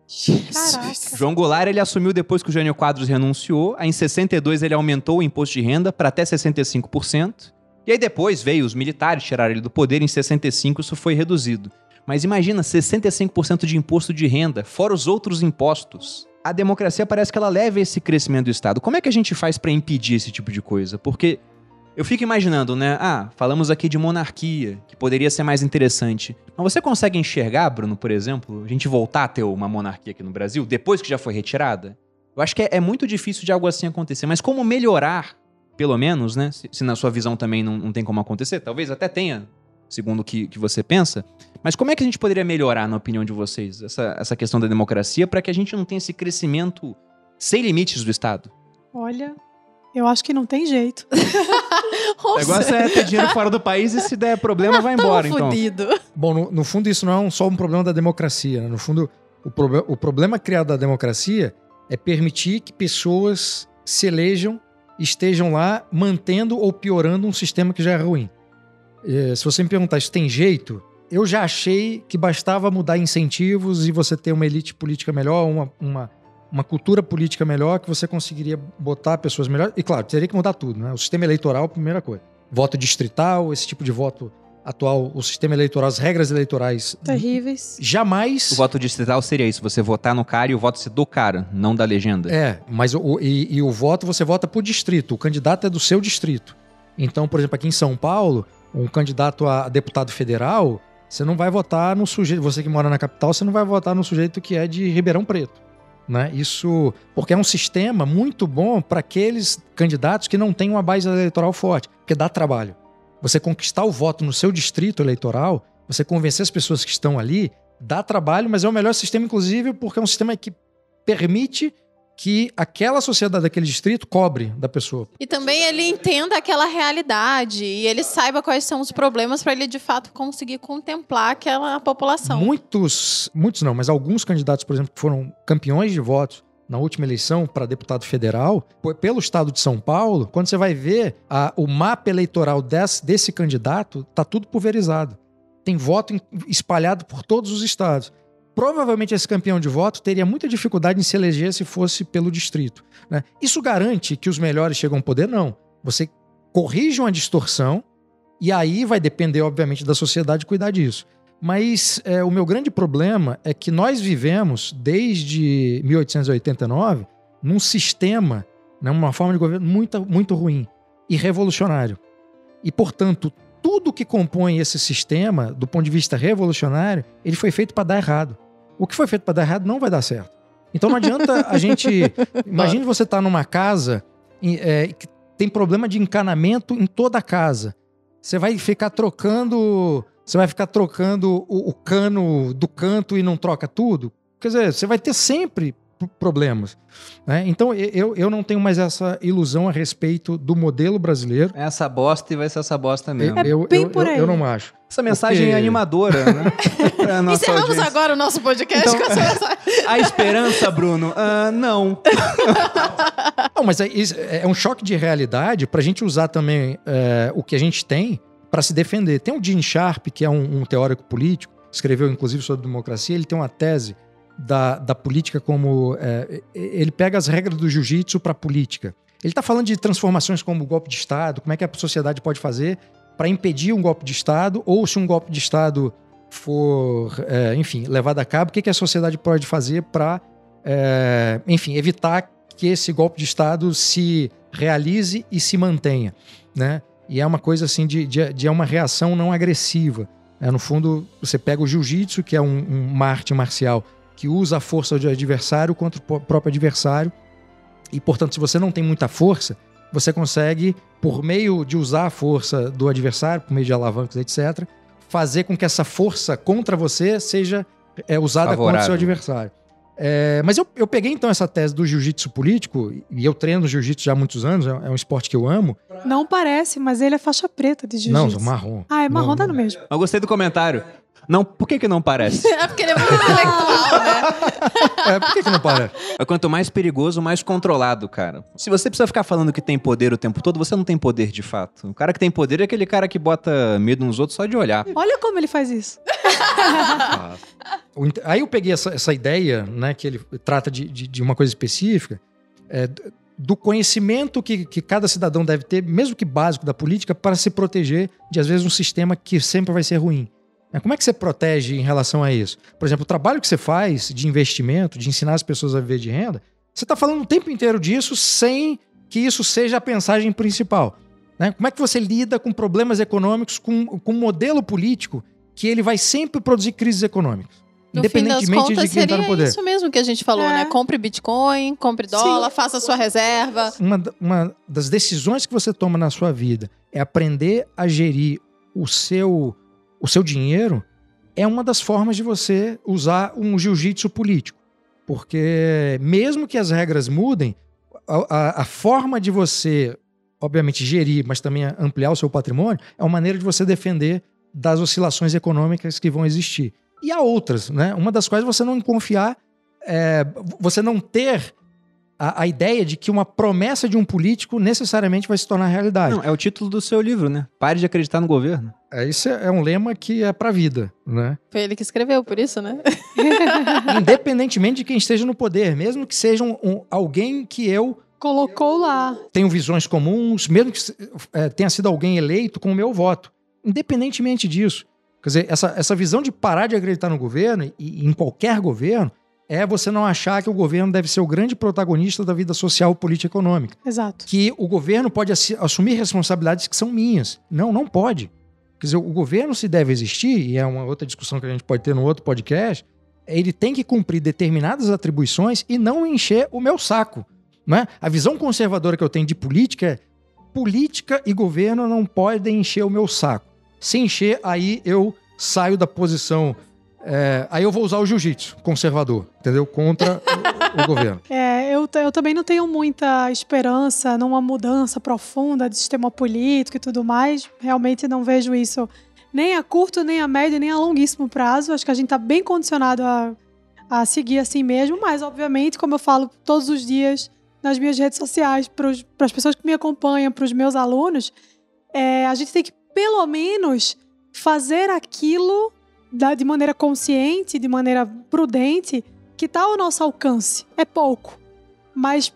Caraca. João Goulart ele assumiu depois que o Jânio Quadros renunciou. Aí em 62 ele aumentou o imposto de renda para até 65%. E aí depois veio os militares tiraram ele do poder. Em 65 isso foi reduzido. Mas imagina 65% de imposto de renda, fora os outros impostos. A democracia parece que ela leva esse crescimento do Estado. Como é que a gente faz para impedir esse tipo de coisa? Porque eu fico imaginando, né? Ah, falamos aqui de monarquia, que poderia ser mais interessante. Mas você consegue enxergar, Bruno, por exemplo, a gente voltar a ter uma monarquia aqui no Brasil, depois que já foi retirada? Eu acho que é, é muito difícil de algo assim acontecer. Mas como melhorar, pelo menos, né? Se, se na sua visão também não, não tem como acontecer, talvez até tenha, segundo o que, que você pensa. Mas como é que a gente poderia melhorar, na opinião de vocês, essa, essa questão da democracia para que a gente não tenha esse crescimento sem limites do Estado? Olha, eu acho que não tem jeito. O negócio é ter dinheiro fora do país e se der problema, vai embora, então. fudido. Bom, no, no fundo, isso não é um- só um problema da democracia. né? No fundo, o, proble- o problema criado da democracia é permitir que pessoas se elejam estejam lá mantendo ou piorando um sistema que já é ruim. Eh, se você me perguntar, isso tem jeito? Eu já achei que bastava mudar incentivos e você ter uma elite política melhor, uma, uma, uma cultura política melhor, que você conseguiria botar pessoas melhores. E claro, teria que mudar tudo, né? O sistema eleitoral, primeira coisa. Voto distrital, esse tipo de voto atual, o sistema eleitoral, as regras eleitorais. Terríveis. Jamais. O voto distrital seria isso, você votar no cara e o voto ser do cara, não da legenda. É, mas o, e, e o voto você vota por distrito. O candidato é do seu distrito. Então, por exemplo, aqui em São Paulo, um candidato a deputado federal, você não vai votar no sujeito. Você que mora na capital, você não vai votar no sujeito que é de Ribeirão Preto. Né? Isso. Porque é um sistema muito bom para aqueles candidatos que não têm uma base eleitoral forte, porque dá trabalho. Você conquistar o voto no seu distrito eleitoral, você convencer as pessoas que estão ali, dá trabalho, mas é o melhor sistema, inclusive, porque é um sistema que permite que aquela sociedade daquele distrito cobre da pessoa. E também ele entenda aquela realidade e ele saiba quais são os problemas para ele de fato conseguir contemplar aquela população. Muitos, muitos não, mas alguns candidatos, por exemplo, que foram campeões de votos na última eleição para deputado federal, pelo estado de São Paulo, quando você vai ver a- o mapa eleitoral desse, desse candidato, tá tudo pulverizado. Tem voto espalhado por todos os estados. Provavelmente esse campeão de voto teria muita dificuldade em se eleger se fosse pelo distrito. né? Isso garante que os melhores chegam ao poder? Não. Você corrige uma distorção e aí vai depender, obviamente, da sociedade cuidar disso. Mas é, o meu grande problema é que nós vivemos desde 1889 num sistema, né, uma forma de governo muito, muito ruim e revolucionário. E, portanto, tudo que compõe esse sistema, do ponto de vista revolucionário, ele foi feito para dar errado. O que foi feito para dar errado não vai dar certo. Então não adianta a gente. Imagine você estar tá numa casa é, que tem problema de encanamento em toda a casa. Você vai ficar trocando você vai ficar trocando o, o cano do canto e não troca tudo? Quer dizer, você vai ter sempre problemas. Né? Então eu, eu não tenho mais essa ilusão a respeito do modelo brasileiro. É essa bosta e vai ser essa bosta mesmo. É eu, bem eu, por eu, aí. eu não acho. Essa mensagem Porque- é animadora, né? Encerramos audiência. agora o nosso podcast Então- com essa mensagem. A esperança, Bruno? Ah, não. Não, mas é, é um choque de realidade para a gente usar também é, o que a gente tem para se defender. Tem o Gene Sharp, que é um, um teórico político, escreveu inclusive sobre democracia, ele tem uma tese da, da política como. é, ele pega as regras do jiu-jitsu para a política. Ele está falando de transformações como o golpe de Estado, como é que a sociedade pode fazer para impedir um golpe de Estado, ou se um golpe de Estado for, é, enfim, levado a cabo, o que, que a sociedade pode fazer para, enfim, evitar que esse golpe de Estado se realize e se mantenha, né? E é uma coisa assim de, de, de é uma reação não agressiva. né? no fundo, você pega o jiu-jitsu, que é um, um uma arte marcial que usa a força do adversário contra o próprio adversário. E, portanto, se você não tem muita força, você consegue, por meio de usar a força do adversário, por meio de alavancas, etc., fazer com que essa força contra você seja é, usada contra o Favorável. seu adversário. É, mas eu, eu peguei então essa tese do jiu-jitsu político, e eu treino jiu-jitsu já há mumuitos anos, é é um esporte que eu amo. Não parece, mas ele é faixa preta de Não, jiu-jitsu. marrom. Ah, é marrom, Não, tá não. no mesmo. Eu gostei do comentário. Não, por que que não parece? É porque ele é muito intelectual, né? É, por que, que não para? É Quanto mais perigoso, mais controlado, cara. Se você precisa ficar falando que tem poder o tempo todo, você não tem poder de fato. O cara que tem poder é aquele cara que bota medo nos outros só de olhar. Olha como ele faz isso. Inte- Aí eu peguei essa, essa ideia, né, que ele trata de, de, de uma coisa específica, é, do conhecimento que, que cada cidadão deve ter, mesmo que básico da política, para se proteger de, às vezes, um sistema que sempre vai ser ruim. Né, Como é que você protege em relação a isso? Por exemplo, o trabalho que você faz de investimento, de ensinar as pessoas a viver de renda, você está falando o tempo inteiro disso sem que isso seja a pensagem principal. né? Como é que você lida com problemas econômicos, com, com um modelo político que ele vai sempre produzir crises econômicas? No fim das independentemente contas, de quem está seria no poder. isso mesmo que a gente falou, É. né? Compre Bitcoin, compre dólar, faça a sua reserva. Uma, uma das decisões que você toma na sua vida é aprender a gerir o seu, o seu dinheiro, é uma das formas de você usar um jiu-jitsu político. Porque mesmo que as regras mudem, a, a- a forma de você, obviamente, gerir, mas também ampliar o seu patrimônio, é uma maneira de você defender das oscilações econômicas que vão existir. E há outras, né? Uma das quais você não confiar, é, você não ter a, a ideia de que uma promessa de um político necessariamente vai se tornar realidade. Não, é o título do seu livro, né? Pare de acreditar no governo. É, Isso é é um lema que é pra vida, né? Foi ele que escreveu, por isso, né? Independentemente de quem esteja no poder, mesmo que seja um- um- alguém que eu Colocou lá. tenho visões comuns, mesmo que é, tenha sido alguém eleito com o meu voto. Independentemente disso. Quer dizer, essa, essa visão de parar de acreditar no governo, e, e em qualquer governo, é você não achar que o governo deve ser o grande protagonista da vida social, política e econômica. Exato. que o governo pode assumir responsabilidades que são minhas. Não, não pode. Quer dizer, o governo, se deve existir, e é uma outra discussão que a gente pode ter no outro podcast, ele tem que cumprir determinadas atribuições e não encher o meu saco. Né? A visão conservadora que eu tenho de política é política e governo não podem encher o meu saco. Se encher, aí eu saio da posição. é, aí eu vou usar o jiu-jitsu conservador, entendeu? Contra o, governo. É, eu, eu também não tenho muita esperança numa mudança profunda de sistema político e tudo mais. Realmente não vejo isso nem a curto, nem a médio, nem a longuíssimo prazo. Acho que a gente está bem condicionado a, a seguir assim mesmo, mas obviamente, como eu falo todos os dias nas minhas redes sociais, para as pessoas que me acompanham, para os meus alunos, é, a gente tem que pelo menos fazer aquilo da- de maneira consciente, de maneira prudente, que está ao nosso alcance. É pouco, mas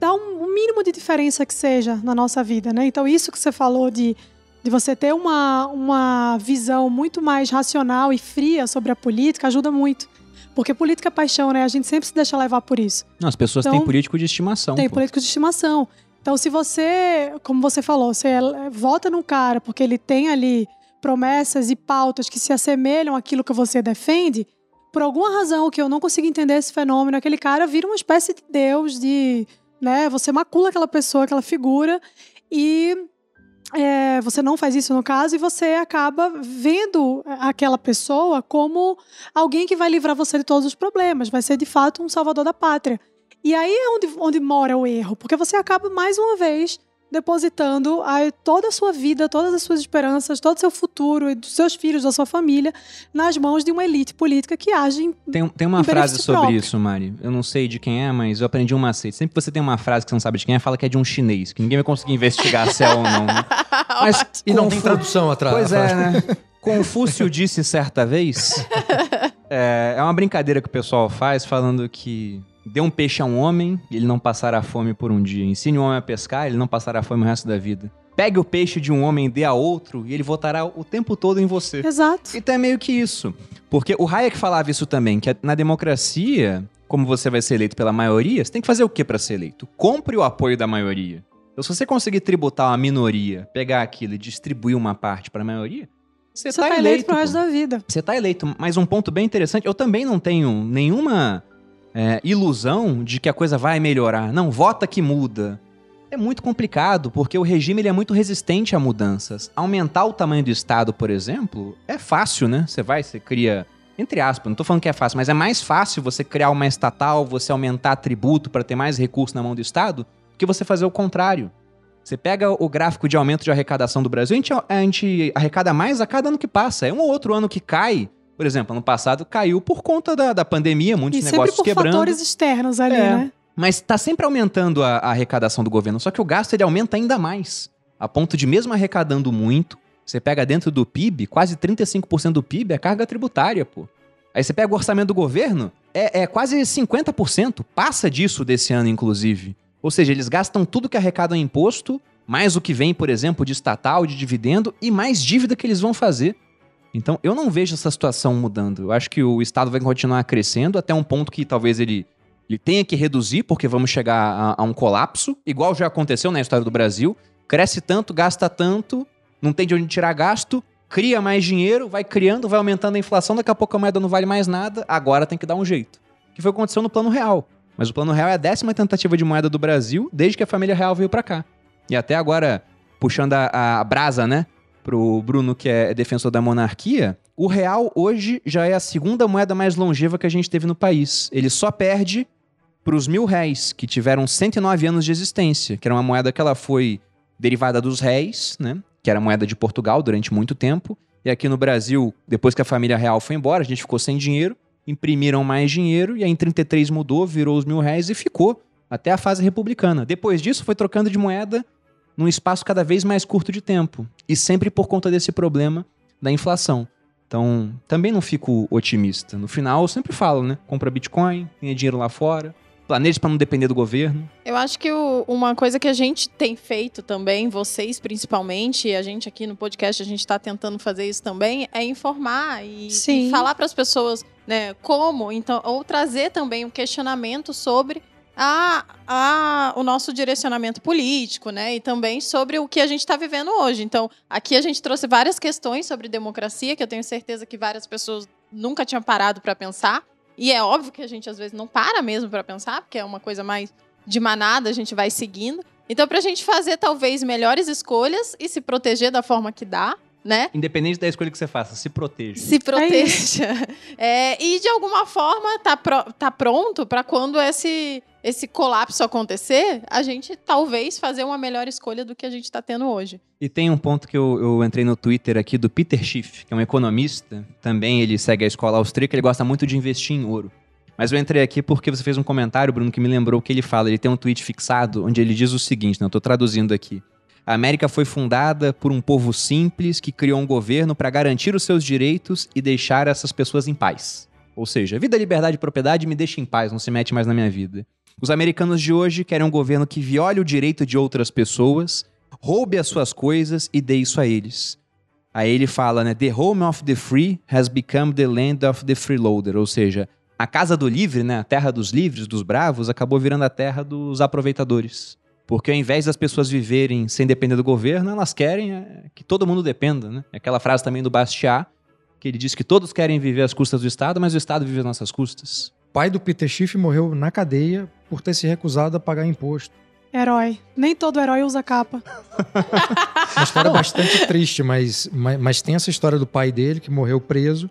dá um, um mínimo de diferença que seja na nossa vida, né? Então isso que você falou de de você ter uma, uma visão muito mais racional e fria sobre a política, ajuda muito. Porque política é paixão, né? A gente sempre se deixa levar por isso. Não, as pessoas Então, têm político de estimação. Tem pô. políticos de estimação. Então, se você, como você falou, você eh, vota num cara porque ele tem ali promessas e pautas que se assemelham àquilo que você defende, por alguma razão que eu não consigo entender esse fenômeno, aquele cara vira uma espécie de deus, de, né, você macula aquela pessoa, aquela figura e é, você não faz isso no caso e você acaba vendo aquela pessoa como alguém que vai livrar você de todos os problemas, vai ser de fato um salvador da pátria. E aí é onde, onde mora o erro, porque você acaba mais uma vez depositando a, toda a sua vida, todas as suas esperanças, todo o seu futuro e dos seus filhos, da sua família, nas mãos de uma elite política que age em Tem, tem uma Em frase sobre próprio. isso, Mari. Eu não sei de quem é, mas eu aprendi um macete. Sempre que você tem uma frase que você não sabe de quem é, fala que é de um chinês, que ninguém vai conseguir investigar se é ou não. né? Mas E não tem tradução atrás. Pois é, né? Confúcio disse certa vez. É, é uma brincadeira que o pessoal faz falando que dê um peixe a um homem e ele não passará fome por um dia. Ensine um homem a pescar, ele não passará fome o resto da vida. Pegue o peixe de um homem e dê a outro e ele voltará o tempo todo em você. Exato. Então é meio que isso. Porque o Hayek falava isso também, que na democracia, como você vai ser eleito pela maioria, você tem que fazer o que para ser eleito? Compre o apoio da maioria. Então, se você conseguir tributar uma minoria, pegar aquilo e distribuir uma parte para a maioria, você, Você tá, eleito. eleito pro resto da vida. Você tá eleito. Mas um ponto bem interessante, eu também não tenho nenhuma é, ilusão de que a coisa vai melhorar. Não, vota que muda. É muito complicado, porque o regime ele é muito resistente a mudanças. Aumentar o tamanho do Estado, por exemplo, é fácil, né? Você vai, você cria. Entre aspas, não tô falando que é fácil, mas é mais fácil você criar uma estatal, você aumentar tributo para ter mais recurso na mão do Estado, que você fazer o contrário. Você pega o gráfico de aumento de arrecadação do Brasil, a gente, a gente arrecada mais a cada ano que passa. É um ou outro ano que cai. Por exemplo, ano passado caiu por conta da, da pandemia, muitos E sempre negócios por quebrando. fatores externos ali, É. né? Mas tá sempre aumentando a, a arrecadação do governo. Só que o gasto ele aumenta ainda mais. A ponto de, mesmo arrecadando muito, você pega dentro do PIB, quase 35% do PIB é carga tributária, pô. Aí você pega o orçamento do governo, é, é quase 50%. Passa disso desse ano, inclusive. Ou seja, eles gastam tudo que arrecadam em imposto, mais o que vem, por exemplo, de estatal, de dividendo, e mais dívida que eles vão fazer. Então, eu não vejo essa situação mudando. Eu acho que o Estado vai continuar crescendo até um ponto que talvez ele ele tenha que reduzir, porque vamos chegar a, a um colapso, igual já aconteceu na história do Brasil. Cresce tanto, gasta tanto, não tem de onde tirar gasto, cria mais dinheiro, vai criando, vai aumentando a inflação, daqui a pouco a moeda não vale mais nada, agora tem que dar um jeito. Que foi o que aconteceu no Plano Real. Mas o Plano Real é a décima tentativa de moeda do Brasil desde que a família real veio pra cá. E até agora, puxando a, a brasa, né, pro Bruno, que é defensor da monarquia, o real hoje já é a segunda moeda mais longeva que a gente teve no país. Ele só perde para os mil réis, que tiveram 109 anos de existência, que era uma moeda que ela foi derivada dos réis, né? Que era moeda de Portugal durante muito tempo. E aqui no Brasil, depois que a família real foi embora, a gente ficou sem dinheiro, imprimiram mais dinheiro, e aí em 33 mudou, virou os mil réis e ficou até a fase republicana. Depois disso, foi trocando de moeda num espaço cada vez mais curto de tempo. E sempre por conta desse problema da inflação. Então, também não fico otimista. No final, eu sempre falo, né? Compra Bitcoin, tenha dinheiro lá fora, planeje para não depender do governo. Eu acho que o- uma coisa que a gente tem feito também, vocês principalmente, e a gente aqui no podcast, a gente está tentando fazer isso também, é informar e, e falar para as pessoas, né, como, então, ou trazer também um questionamento sobre a, a, o nosso direcionamento político, né, e também sobre o que a gente está vivendo hoje. Então, aqui a gente trouxe várias questões sobre democracia, que eu tenho certeza que várias pessoas nunca tinham parado para pensar. E é óbvio que a gente às vezes não para mesmo para pensar, porque é uma coisa mais de manada, a gente vai seguindo. Então, pra gente fazer talvez melhores escolhas e se proteger da forma que dá, né? Independente da escolha que você faça, se proteja. Se proteja. É, e de alguma forma tá, pro- tá pronto pra quando esse, esse colapso acontecer, a gente talvez fazer uma melhor escolha do que a gente tá tendo hoje. E tem um ponto que eu, eu entrei no Twitter aqui do Peter Schiff, que é um economista. Também ele segue a escola austríaca, ele gosta muito de investir em ouro. Mas eu entrei aqui porque você fez um comentário, Bruno, que me lembrou o que ele fala. Ele tem um tweet fixado onde ele diz o seguinte, né? Eu tô traduzindo aqui. A América foi fundada por um povo simples que criou um governo para garantir os seus direitos e deixar essas pessoas em paz. Ou seja, vida, liberdade e propriedade me deixa em paz, não se mete mais na minha vida. Os americanos de hoje querem um governo que viole o direito de outras pessoas, roube as suas coisas e dê isso a eles. Aí ele fala, né? The home of the free has become the land of the freeloader. Ou seja, a casa do livre, né? A terra dos livres, dos bravos, acabou virando a terra dos aproveitadores. Porque ao invés das pessoas viverem sem depender do governo, elas querem é, que todo mundo dependa, né? Aquela frase também do Bastiat, que ele diz que todos querem viver às custas do Estado, mas o Estado vive às nossas custas. O pai do Peter Schiff morreu na cadeia por ter se recusado a pagar imposto. Herói. Nem todo herói usa capa. Uma história bastante triste, mas, mas, mas, tem essa história do pai dele que morreu preso.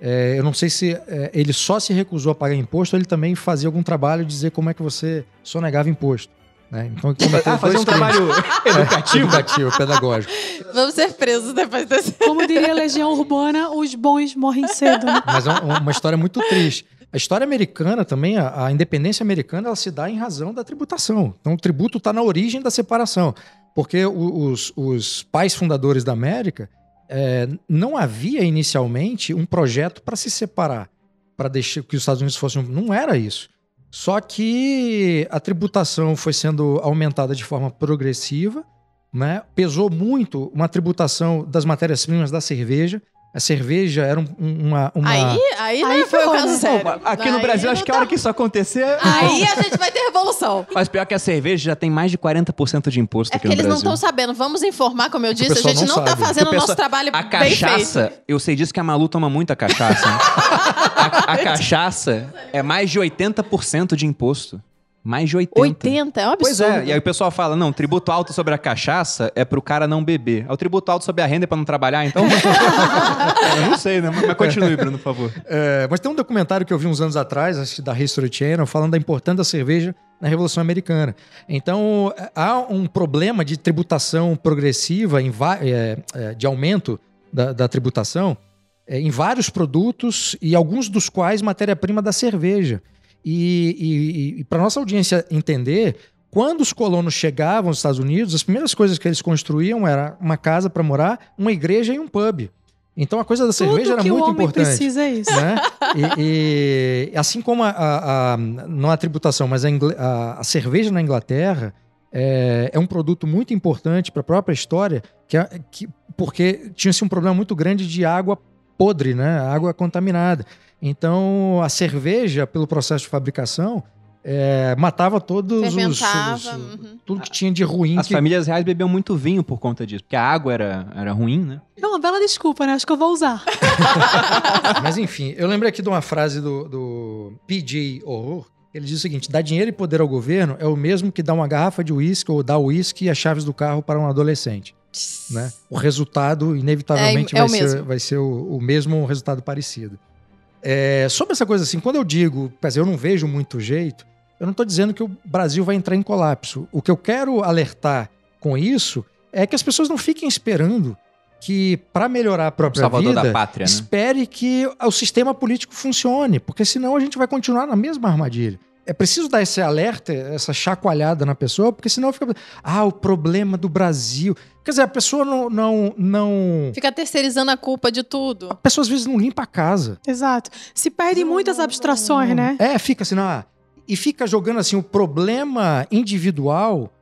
É, eu não sei se é, ele só se recusou a pagar imposto ou ele também fazia algum trabalho de dizer como é que você sonegava imposto. Né? Então, ah, fazer um trabalho educativo. educativo, pedagógico. Vamos ser presos depois desse. Como diria a Legião Urbana, os bons morrem cedo. Né? Mas é uma história muito triste. A história americana também, a, a, independência americana, ela se dá em razão da tributação. Então, o tributo está na origem da separação. Porque os, os pais fundadores da América é, não havia inicialmente um projeto para se separar, para deixar que os Estados Unidos fossem. Não era isso. Só que a tributação foi sendo aumentada de forma progressiva, né? pesou muito uma tributação das matérias-primas da cerveja. A cerveja era um, uma, uma. Aí, aí, aí foi o caso sério. Aqui no Brasil, acho que a hora tá. que isso acontecer. Aí a gente vai ter revolução. Mas pior que a cerveja já tem mais de 40% de imposto é aqui no Brasil. eles não estão sabendo. Vamos informar, como eu disse, a gente não, está fazendo o nosso trabalho a cachaça, eu sei disso que a Malu toma muita cachaça. a, a cachaça é mais de 80% de imposto. Mais de 80. 80? É um absurdo. Pois é, e aí o pessoal fala, não, tributo alto sobre a cachaça é pro cara não beber. É o tributo alto sobre a renda é pra não trabalhar, então... eu não sei, né? Mas continue, Bruno, por favor. É, mas tem um documentário que eu vi uns anos atrás, acho da History Channel, falando da importância da cerveja na Revolução Americana. Então, há um problema de tributação progressiva, em, é, é, de aumento da, da tributação, é, em vários produtos e alguns dos quais matéria-prima da cerveja. E, e, e para nossa audiência entender, quando os colonos chegavam aos Estados Unidos, as primeiras coisas que eles construíam era uma casa para morar, uma igreja e um pub. Então a coisa da cerveja era muito importante. precisa é isso. Né? E, e, assim como a, a, a, não a tributação, mas a, a cerveja na Inglaterra é, é, um produto muito importante para a própria história, que, é, que porque tinha-se um problema muito grande de água podre, né? água contaminada. Então, a cerveja, pelo processo de fabricação, é, matava todos os, os, uhum. tudo que tinha de ruim. As que... famílias reais bebiam muito vinho por conta disso, porque a água era, era ruim, né? É uma bela desculpa, né? Acho que eu vou usar. Mas enfim, eu lembrei aqui de uma frase do, do PJ Horror. Ele diz o seguinte: dar dinheiro e poder ao governo é o mesmo que dar uma garrafa de uísque ou dar uísque e as chaves do carro para um adolescente. Né? O resultado, inevitavelmente, é, é vai, ser, vai ser o, o mesmo resultado parecido. É, sobre essa coisa assim, quando eu digo, quer dizer, eu não vejo muito jeito, eu não estou dizendo que o Brasil vai entrar em colapso. O que eu quero alertar com isso é que as pessoas não fiquem esperando que, para melhorar a própria Salvador vida, pátria, né? espere que o sistema político funcione, porque senão a gente vai continuar na mesma armadilha. É preciso dar esse alerta, essa chacoalhada na pessoa, porque senão fica. Ah, o problema do Brasil. Quer dizer, a pessoa não. não, não... Fica terceirizando a culpa de tudo. A pessoa às vezes não limpa a casa. Exato. Se perde muitas abstrações, né? É, fica assim, ah, e fica jogando assim o problema individual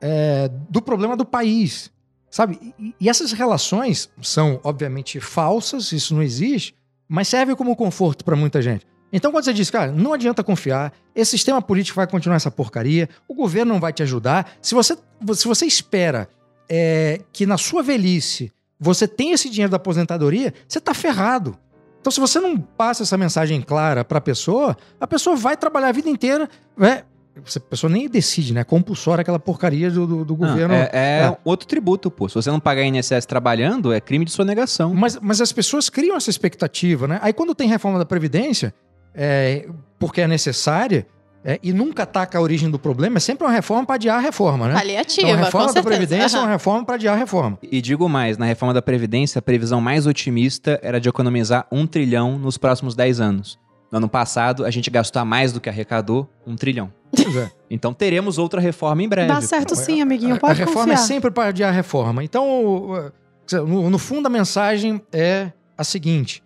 é, do problema do país. Sabe? E, e essas relações são, obviamente, falsas, isso não existe, mas serve como conforto para muita gente. Então, quando você diz, cara, não adianta confiar, esse sistema político vai continuar essa porcaria, o governo não vai te ajudar. Se você, se você espera é, que na sua velhice você tenha esse dinheiro da aposentadoria, você está ferrado. Então, se você não passa essa mensagem clara para a pessoa, a pessoa vai trabalhar a vida inteira. Né? A pessoa nem decide, né? Compulsória aquela porcaria do, do, do governo. É, é, é, outro tributo, pô. Se você não pagar INSS trabalhando, é crime de sonegação. Mas, mas as pessoas criam essa expectativa, né? Aí quando tem reforma da Previdência, é, porque é necessária, é, e nunca ataca a origem do problema, é sempre uma reforma para adiar a reforma, né? Paliativa, então, a reforma da. Previdência uhum. é uma reforma para adiar a reforma. E digo mais, na reforma da Previdência, a previsão mais otimista era de economizar um trilhão nos próximos 10 anos. No ano passado, a gente gastou mais do que arrecadou, um trilhão. É. Então teremos outra reforma em breve. Dá certo sim, amiguinho, pode A, a reforma confiar. é sempre para adiar a reforma. Então, no, no fundo, a mensagem é a seguinte: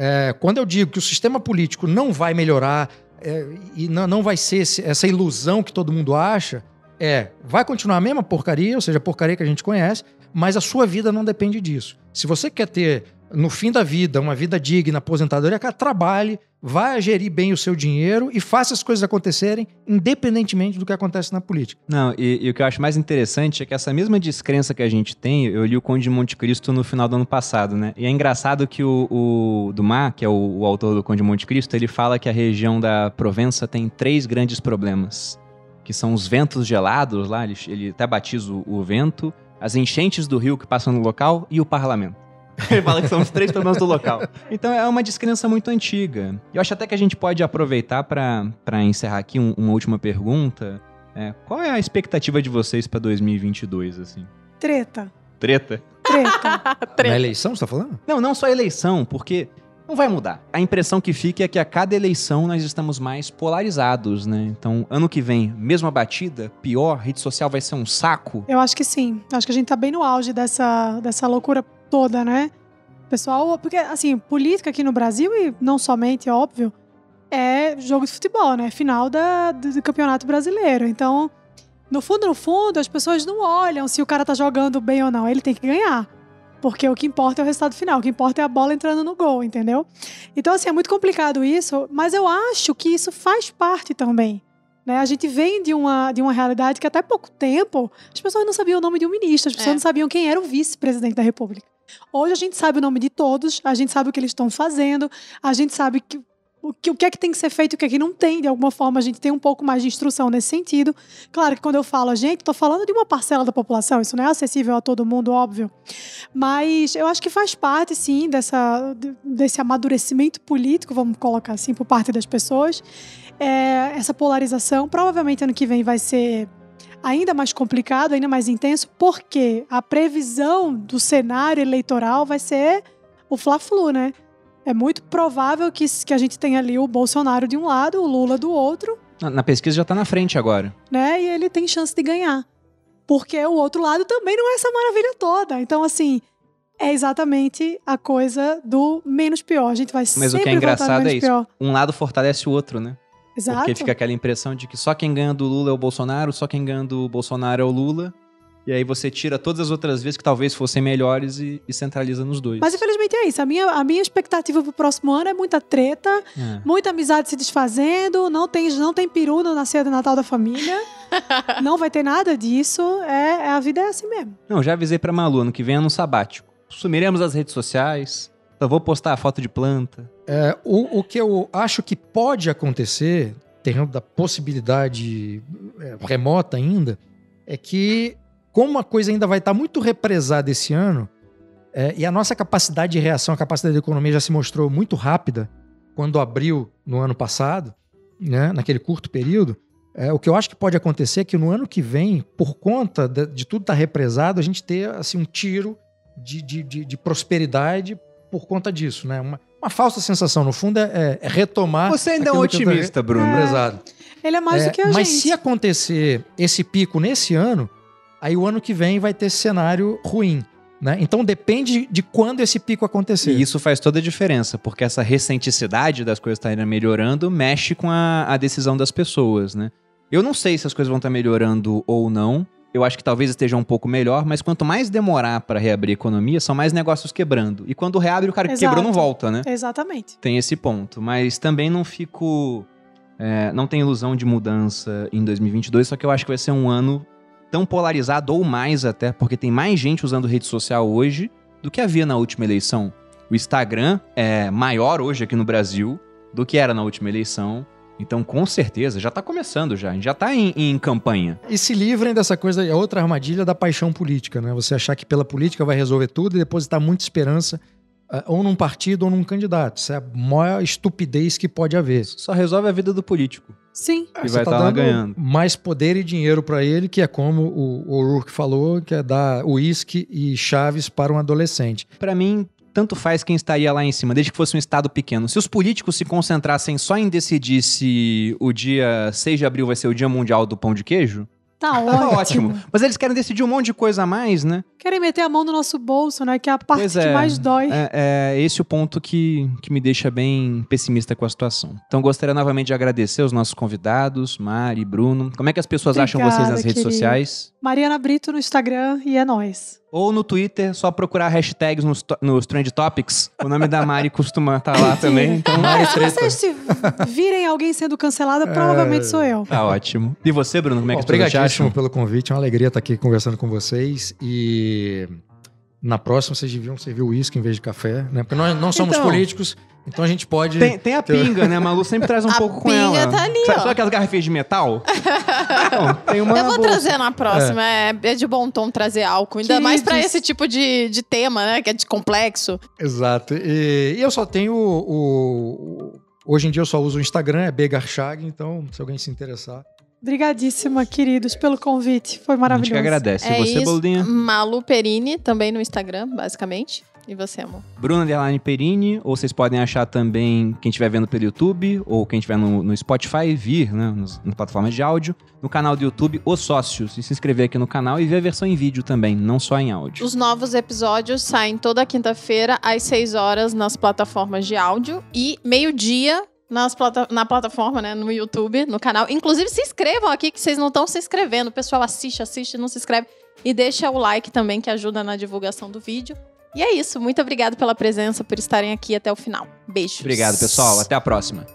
é, quando eu digo que o sistema político não vai melhorar é, e não, não vai ser essa ilusão que todo mundo acha, é, vai continuar a mesma porcaria, ou seja, a porcaria que a gente conhece, mas a sua vida não depende disso. Se você quer ter, no fim da vida, uma vida digna, aposentadoria, cara, trabalhe, vá gerir bem o seu dinheiro e faça as coisas acontecerem, independentemente do que acontece na política. Não, e, e o que eu acho mais interessante é que essa mesma descrença que a gente tem, eu li o Conde de Monte Cristo no final do ano passado, né? E é engraçado que o, o Dumas, que é o, o autor do Conde de Monte Cristo, ele fala que a região da Provença tem três grandes problemas que são os ventos gelados lá, ele, ele até batiza o, o vento, as enchentes do rio que passam no local e o parlamento. Ele fala que são os três problemas do local. Então é uma descrença muito antiga. Eu acho até que a gente pode aproveitar para encerrar aqui um, uma última pergunta. É, qual é a expectativa de vocês para 2022, assim? Treta. Treta? Treta. Na eleição, você tá falando? Não, não só eleição, porque não vai mudar. A impressão que fica é que a cada eleição nós estamos mais polarizados, né? Então, ano que vem, mesma batida, pior, rede social vai ser um saco. Eu acho que sim. Acho que a gente tá bem no auge dessa, dessa loucura toda, né? Pessoal, porque assim, política aqui no Brasil, e não somente, óbvio, é jogo de futebol, né? Final da, do campeonato brasileiro. Então, no fundo, no fundo, as pessoas não olham se o cara tá jogando bem ou não. Ele tem que ganhar. Porque o que importa é o resultado final, o que importa é a bola entrando no gol, entendeu? Então, assim, é muito complicado isso, mas eu acho que isso faz parte também. Né? A gente vem de uma, de uma realidade que até pouco tempo as pessoas não sabiam o nome de um ministro, as pessoas É. não sabiam quem era o vice-presidente da República. Hoje a gente sabe o nome de todos, a gente sabe o que eles estão fazendo, a gente sabe que, o, que, o que é que tem que ser feito e o que é que não tem. De alguma forma, a gente tem um pouco mais de instrução nesse sentido. Claro que quando eu falo a gente, estou falando de uma parcela da população, isso não é acessível a todo mundo, óbvio. Mas eu acho que faz parte, sim, dessa, de- desse amadurecimento político, vamos colocar assim, por parte das pessoas. É, essa polarização, provavelmente ano que vem vai ser ainda mais complicado, ainda mais intenso, porque a previsão do cenário eleitoral vai ser o Fla-Flu, né? É muito provável que, que a gente tenha ali o Bolsonaro de um lado, o Lula do outro, Na, na pesquisa já tá na frente agora. né? E ele tem chance de ganhar. Porque o outro lado também não é essa maravilha toda. Então, assim, é exatamente a coisa do menos pior. A gente vai Mas sempre o que é engraçado é isso. pior. Um lado fortalece o outro, né? Exato. Porque fica aquela impressão de que só quem ganha do Lula é o Bolsonaro, só quem ganha do Bolsonaro é o Lula. E aí você tira todas as outras vezes que talvez fossem melhores e, e centraliza nos dois. Mas infelizmente é isso. A minha, a minha expectativa pro próximo ano é muita treta, É. muita amizade se desfazendo, não tem, não tem peru na ceia de Natal da família. não vai ter nada disso. É, é- a vida é assim mesmo. Não, já avisei pra Malu, ano que vem é no sabático. Sumiremos as redes sociais, só vou postar a foto de planta. É, o, o que eu acho que pode acontecer, terreno da possibilidade é, remota ainda, é que, como a coisa ainda vai estar muito represada esse ano, é, e a nossa capacidade de reação, a capacidade da economia já se mostrou muito rápida quando abriu no ano passado, né, naquele curto período, é, o que eu acho que pode acontecer é que no ano que vem, por conta de, de tudo estar represado, a gente ter assim, um tiro de, de, de- de prosperidade por conta disso, né? Uma, uma falsa sensação, no fundo, é, é retomar. Você ainda é um otimista, Bruno. represado. Ele é mais É, do que a mas gente. se acontecer esse pico nesse ano, aí o ano que vem vai ter esse cenário ruim. Né? Então depende de quando esse pico acontecer. E isso faz toda a diferença, porque essa recenticidade das coisas estarem melhorando mexe com a, a decisão das pessoas, né? Eu não sei se as coisas vão estar melhorando ou não. Eu acho que talvez esteja um pouco melhor, mas quanto mais demorar para reabrir a economia, são mais negócios quebrando. E quando reabre, o cara que Exato. quebrou não volta, né? Exatamente. Tem esse ponto. Mas também não fico. é, não tenho ilusão de mudança em 2022, só que eu acho que vai ser um ano tão polarizado ou mais até, porque tem mais gente usando rede social hoje do que havia na última eleição. O Instagram é maior hoje aqui no Brasil do que era na última eleição. Então, com certeza, já tá começando já. A gente já tá em, em campanha. E se livrem dessa coisa, é outra armadilha da paixão política, né? Você achar que pela política vai resolver tudo e depositar muita esperança ah, ou num partido ou num candidato. Isso é a maior estupidez que pode haver. Só resolve a vida do político. Sim. E Você vai tá tá lá dando ganhando. mais poder e dinheiro para ele, que é como o o O'Rourke falou, que é dar uísque e chaves para um adolescente. Pra mim, tanto faz quem estaria lá em cima, desde que fosse um estado pequeno. Se os políticos se concentrassem só em decidir se o dia 6 de abril vai ser o dia mundial do pão de queijo, Tá Tá ótimo. ótimo. Mas eles querem decidir um monte de coisa a mais, né? Querem meter a mão no nosso bolso, né? Que é a parte Pois que é. mais dói. É, é esse o ponto que, que me deixa bem pessimista com a situação. Então, gostaria novamente de agradecer os nossos convidados, Mari, Bruno. Como é que as pessoas acham vocês Obrigada, nas redes querido. sociais? Mariana Brito no Instagram e é nóis. Ou no Twitter, só procurar hashtags nos, nos Trend Topics. O nome da Mari costuma estar lá também, então Mari É, se Treta. vocês se virem alguém sendo cancelada, provavelmente sou eu. tá ótimo. E você, Bruno, como é que Bom, te Obrigadíssimo pelo convite, é uma alegria estar aqui conversando com vocês e na próxima vocês deviam servir uísque em vez de café, né? Porque nós não somos Então. políticos, então a gente pode... Tem, tem a pinga, né? A Malu sempre traz um A pouco com pinga ela. tá ali, Sabe, ó. sabe aquelas garrafinhas de metal? Não, tem uma Eu vou bolsa. trazer na próxima. É. é de bom tom trazer álcool. Ainda mais pra Queridos. esse tipo de, de tema, né? Que é de complexo. Exato. E, e eu só tenho o, o- Hoje em dia eu só uso o Instagram, é Begarchag, então se alguém se interessar. Obrigadíssima, queridos, pelo convite. Foi A gente maravilhoso. que agradece. é e você, isso. Boludinha? Malu Perini, também no Instagram, basicamente. E você, amor? Bruno Underline Perini, ou vocês podem achar também quem estiver vendo pelo YouTube, ou quem estiver no, no Spotify, vir, né, nas, nas plataformas de áudio, no canal do YouTube Os Sócios, e se inscrever aqui no canal e ver a versão em vídeo também, não só em áudio. Os novos episódios saem toda quinta-feira, às 6 horas, nas plataformas de áudio. E meio-dia nas plata na plataforma, né? No YouTube, no canal. Inclusive, se inscrevam aqui, que vocês não estão se inscrevendo. O pessoal assiste, assiste, não se inscreve. E deixa o like também, que ajuda na divulgação do vídeo. E é isso. Muito obrigado pela presença, por estarem aqui até o final. Beijos. Obrigado, pessoal. Até a próxima.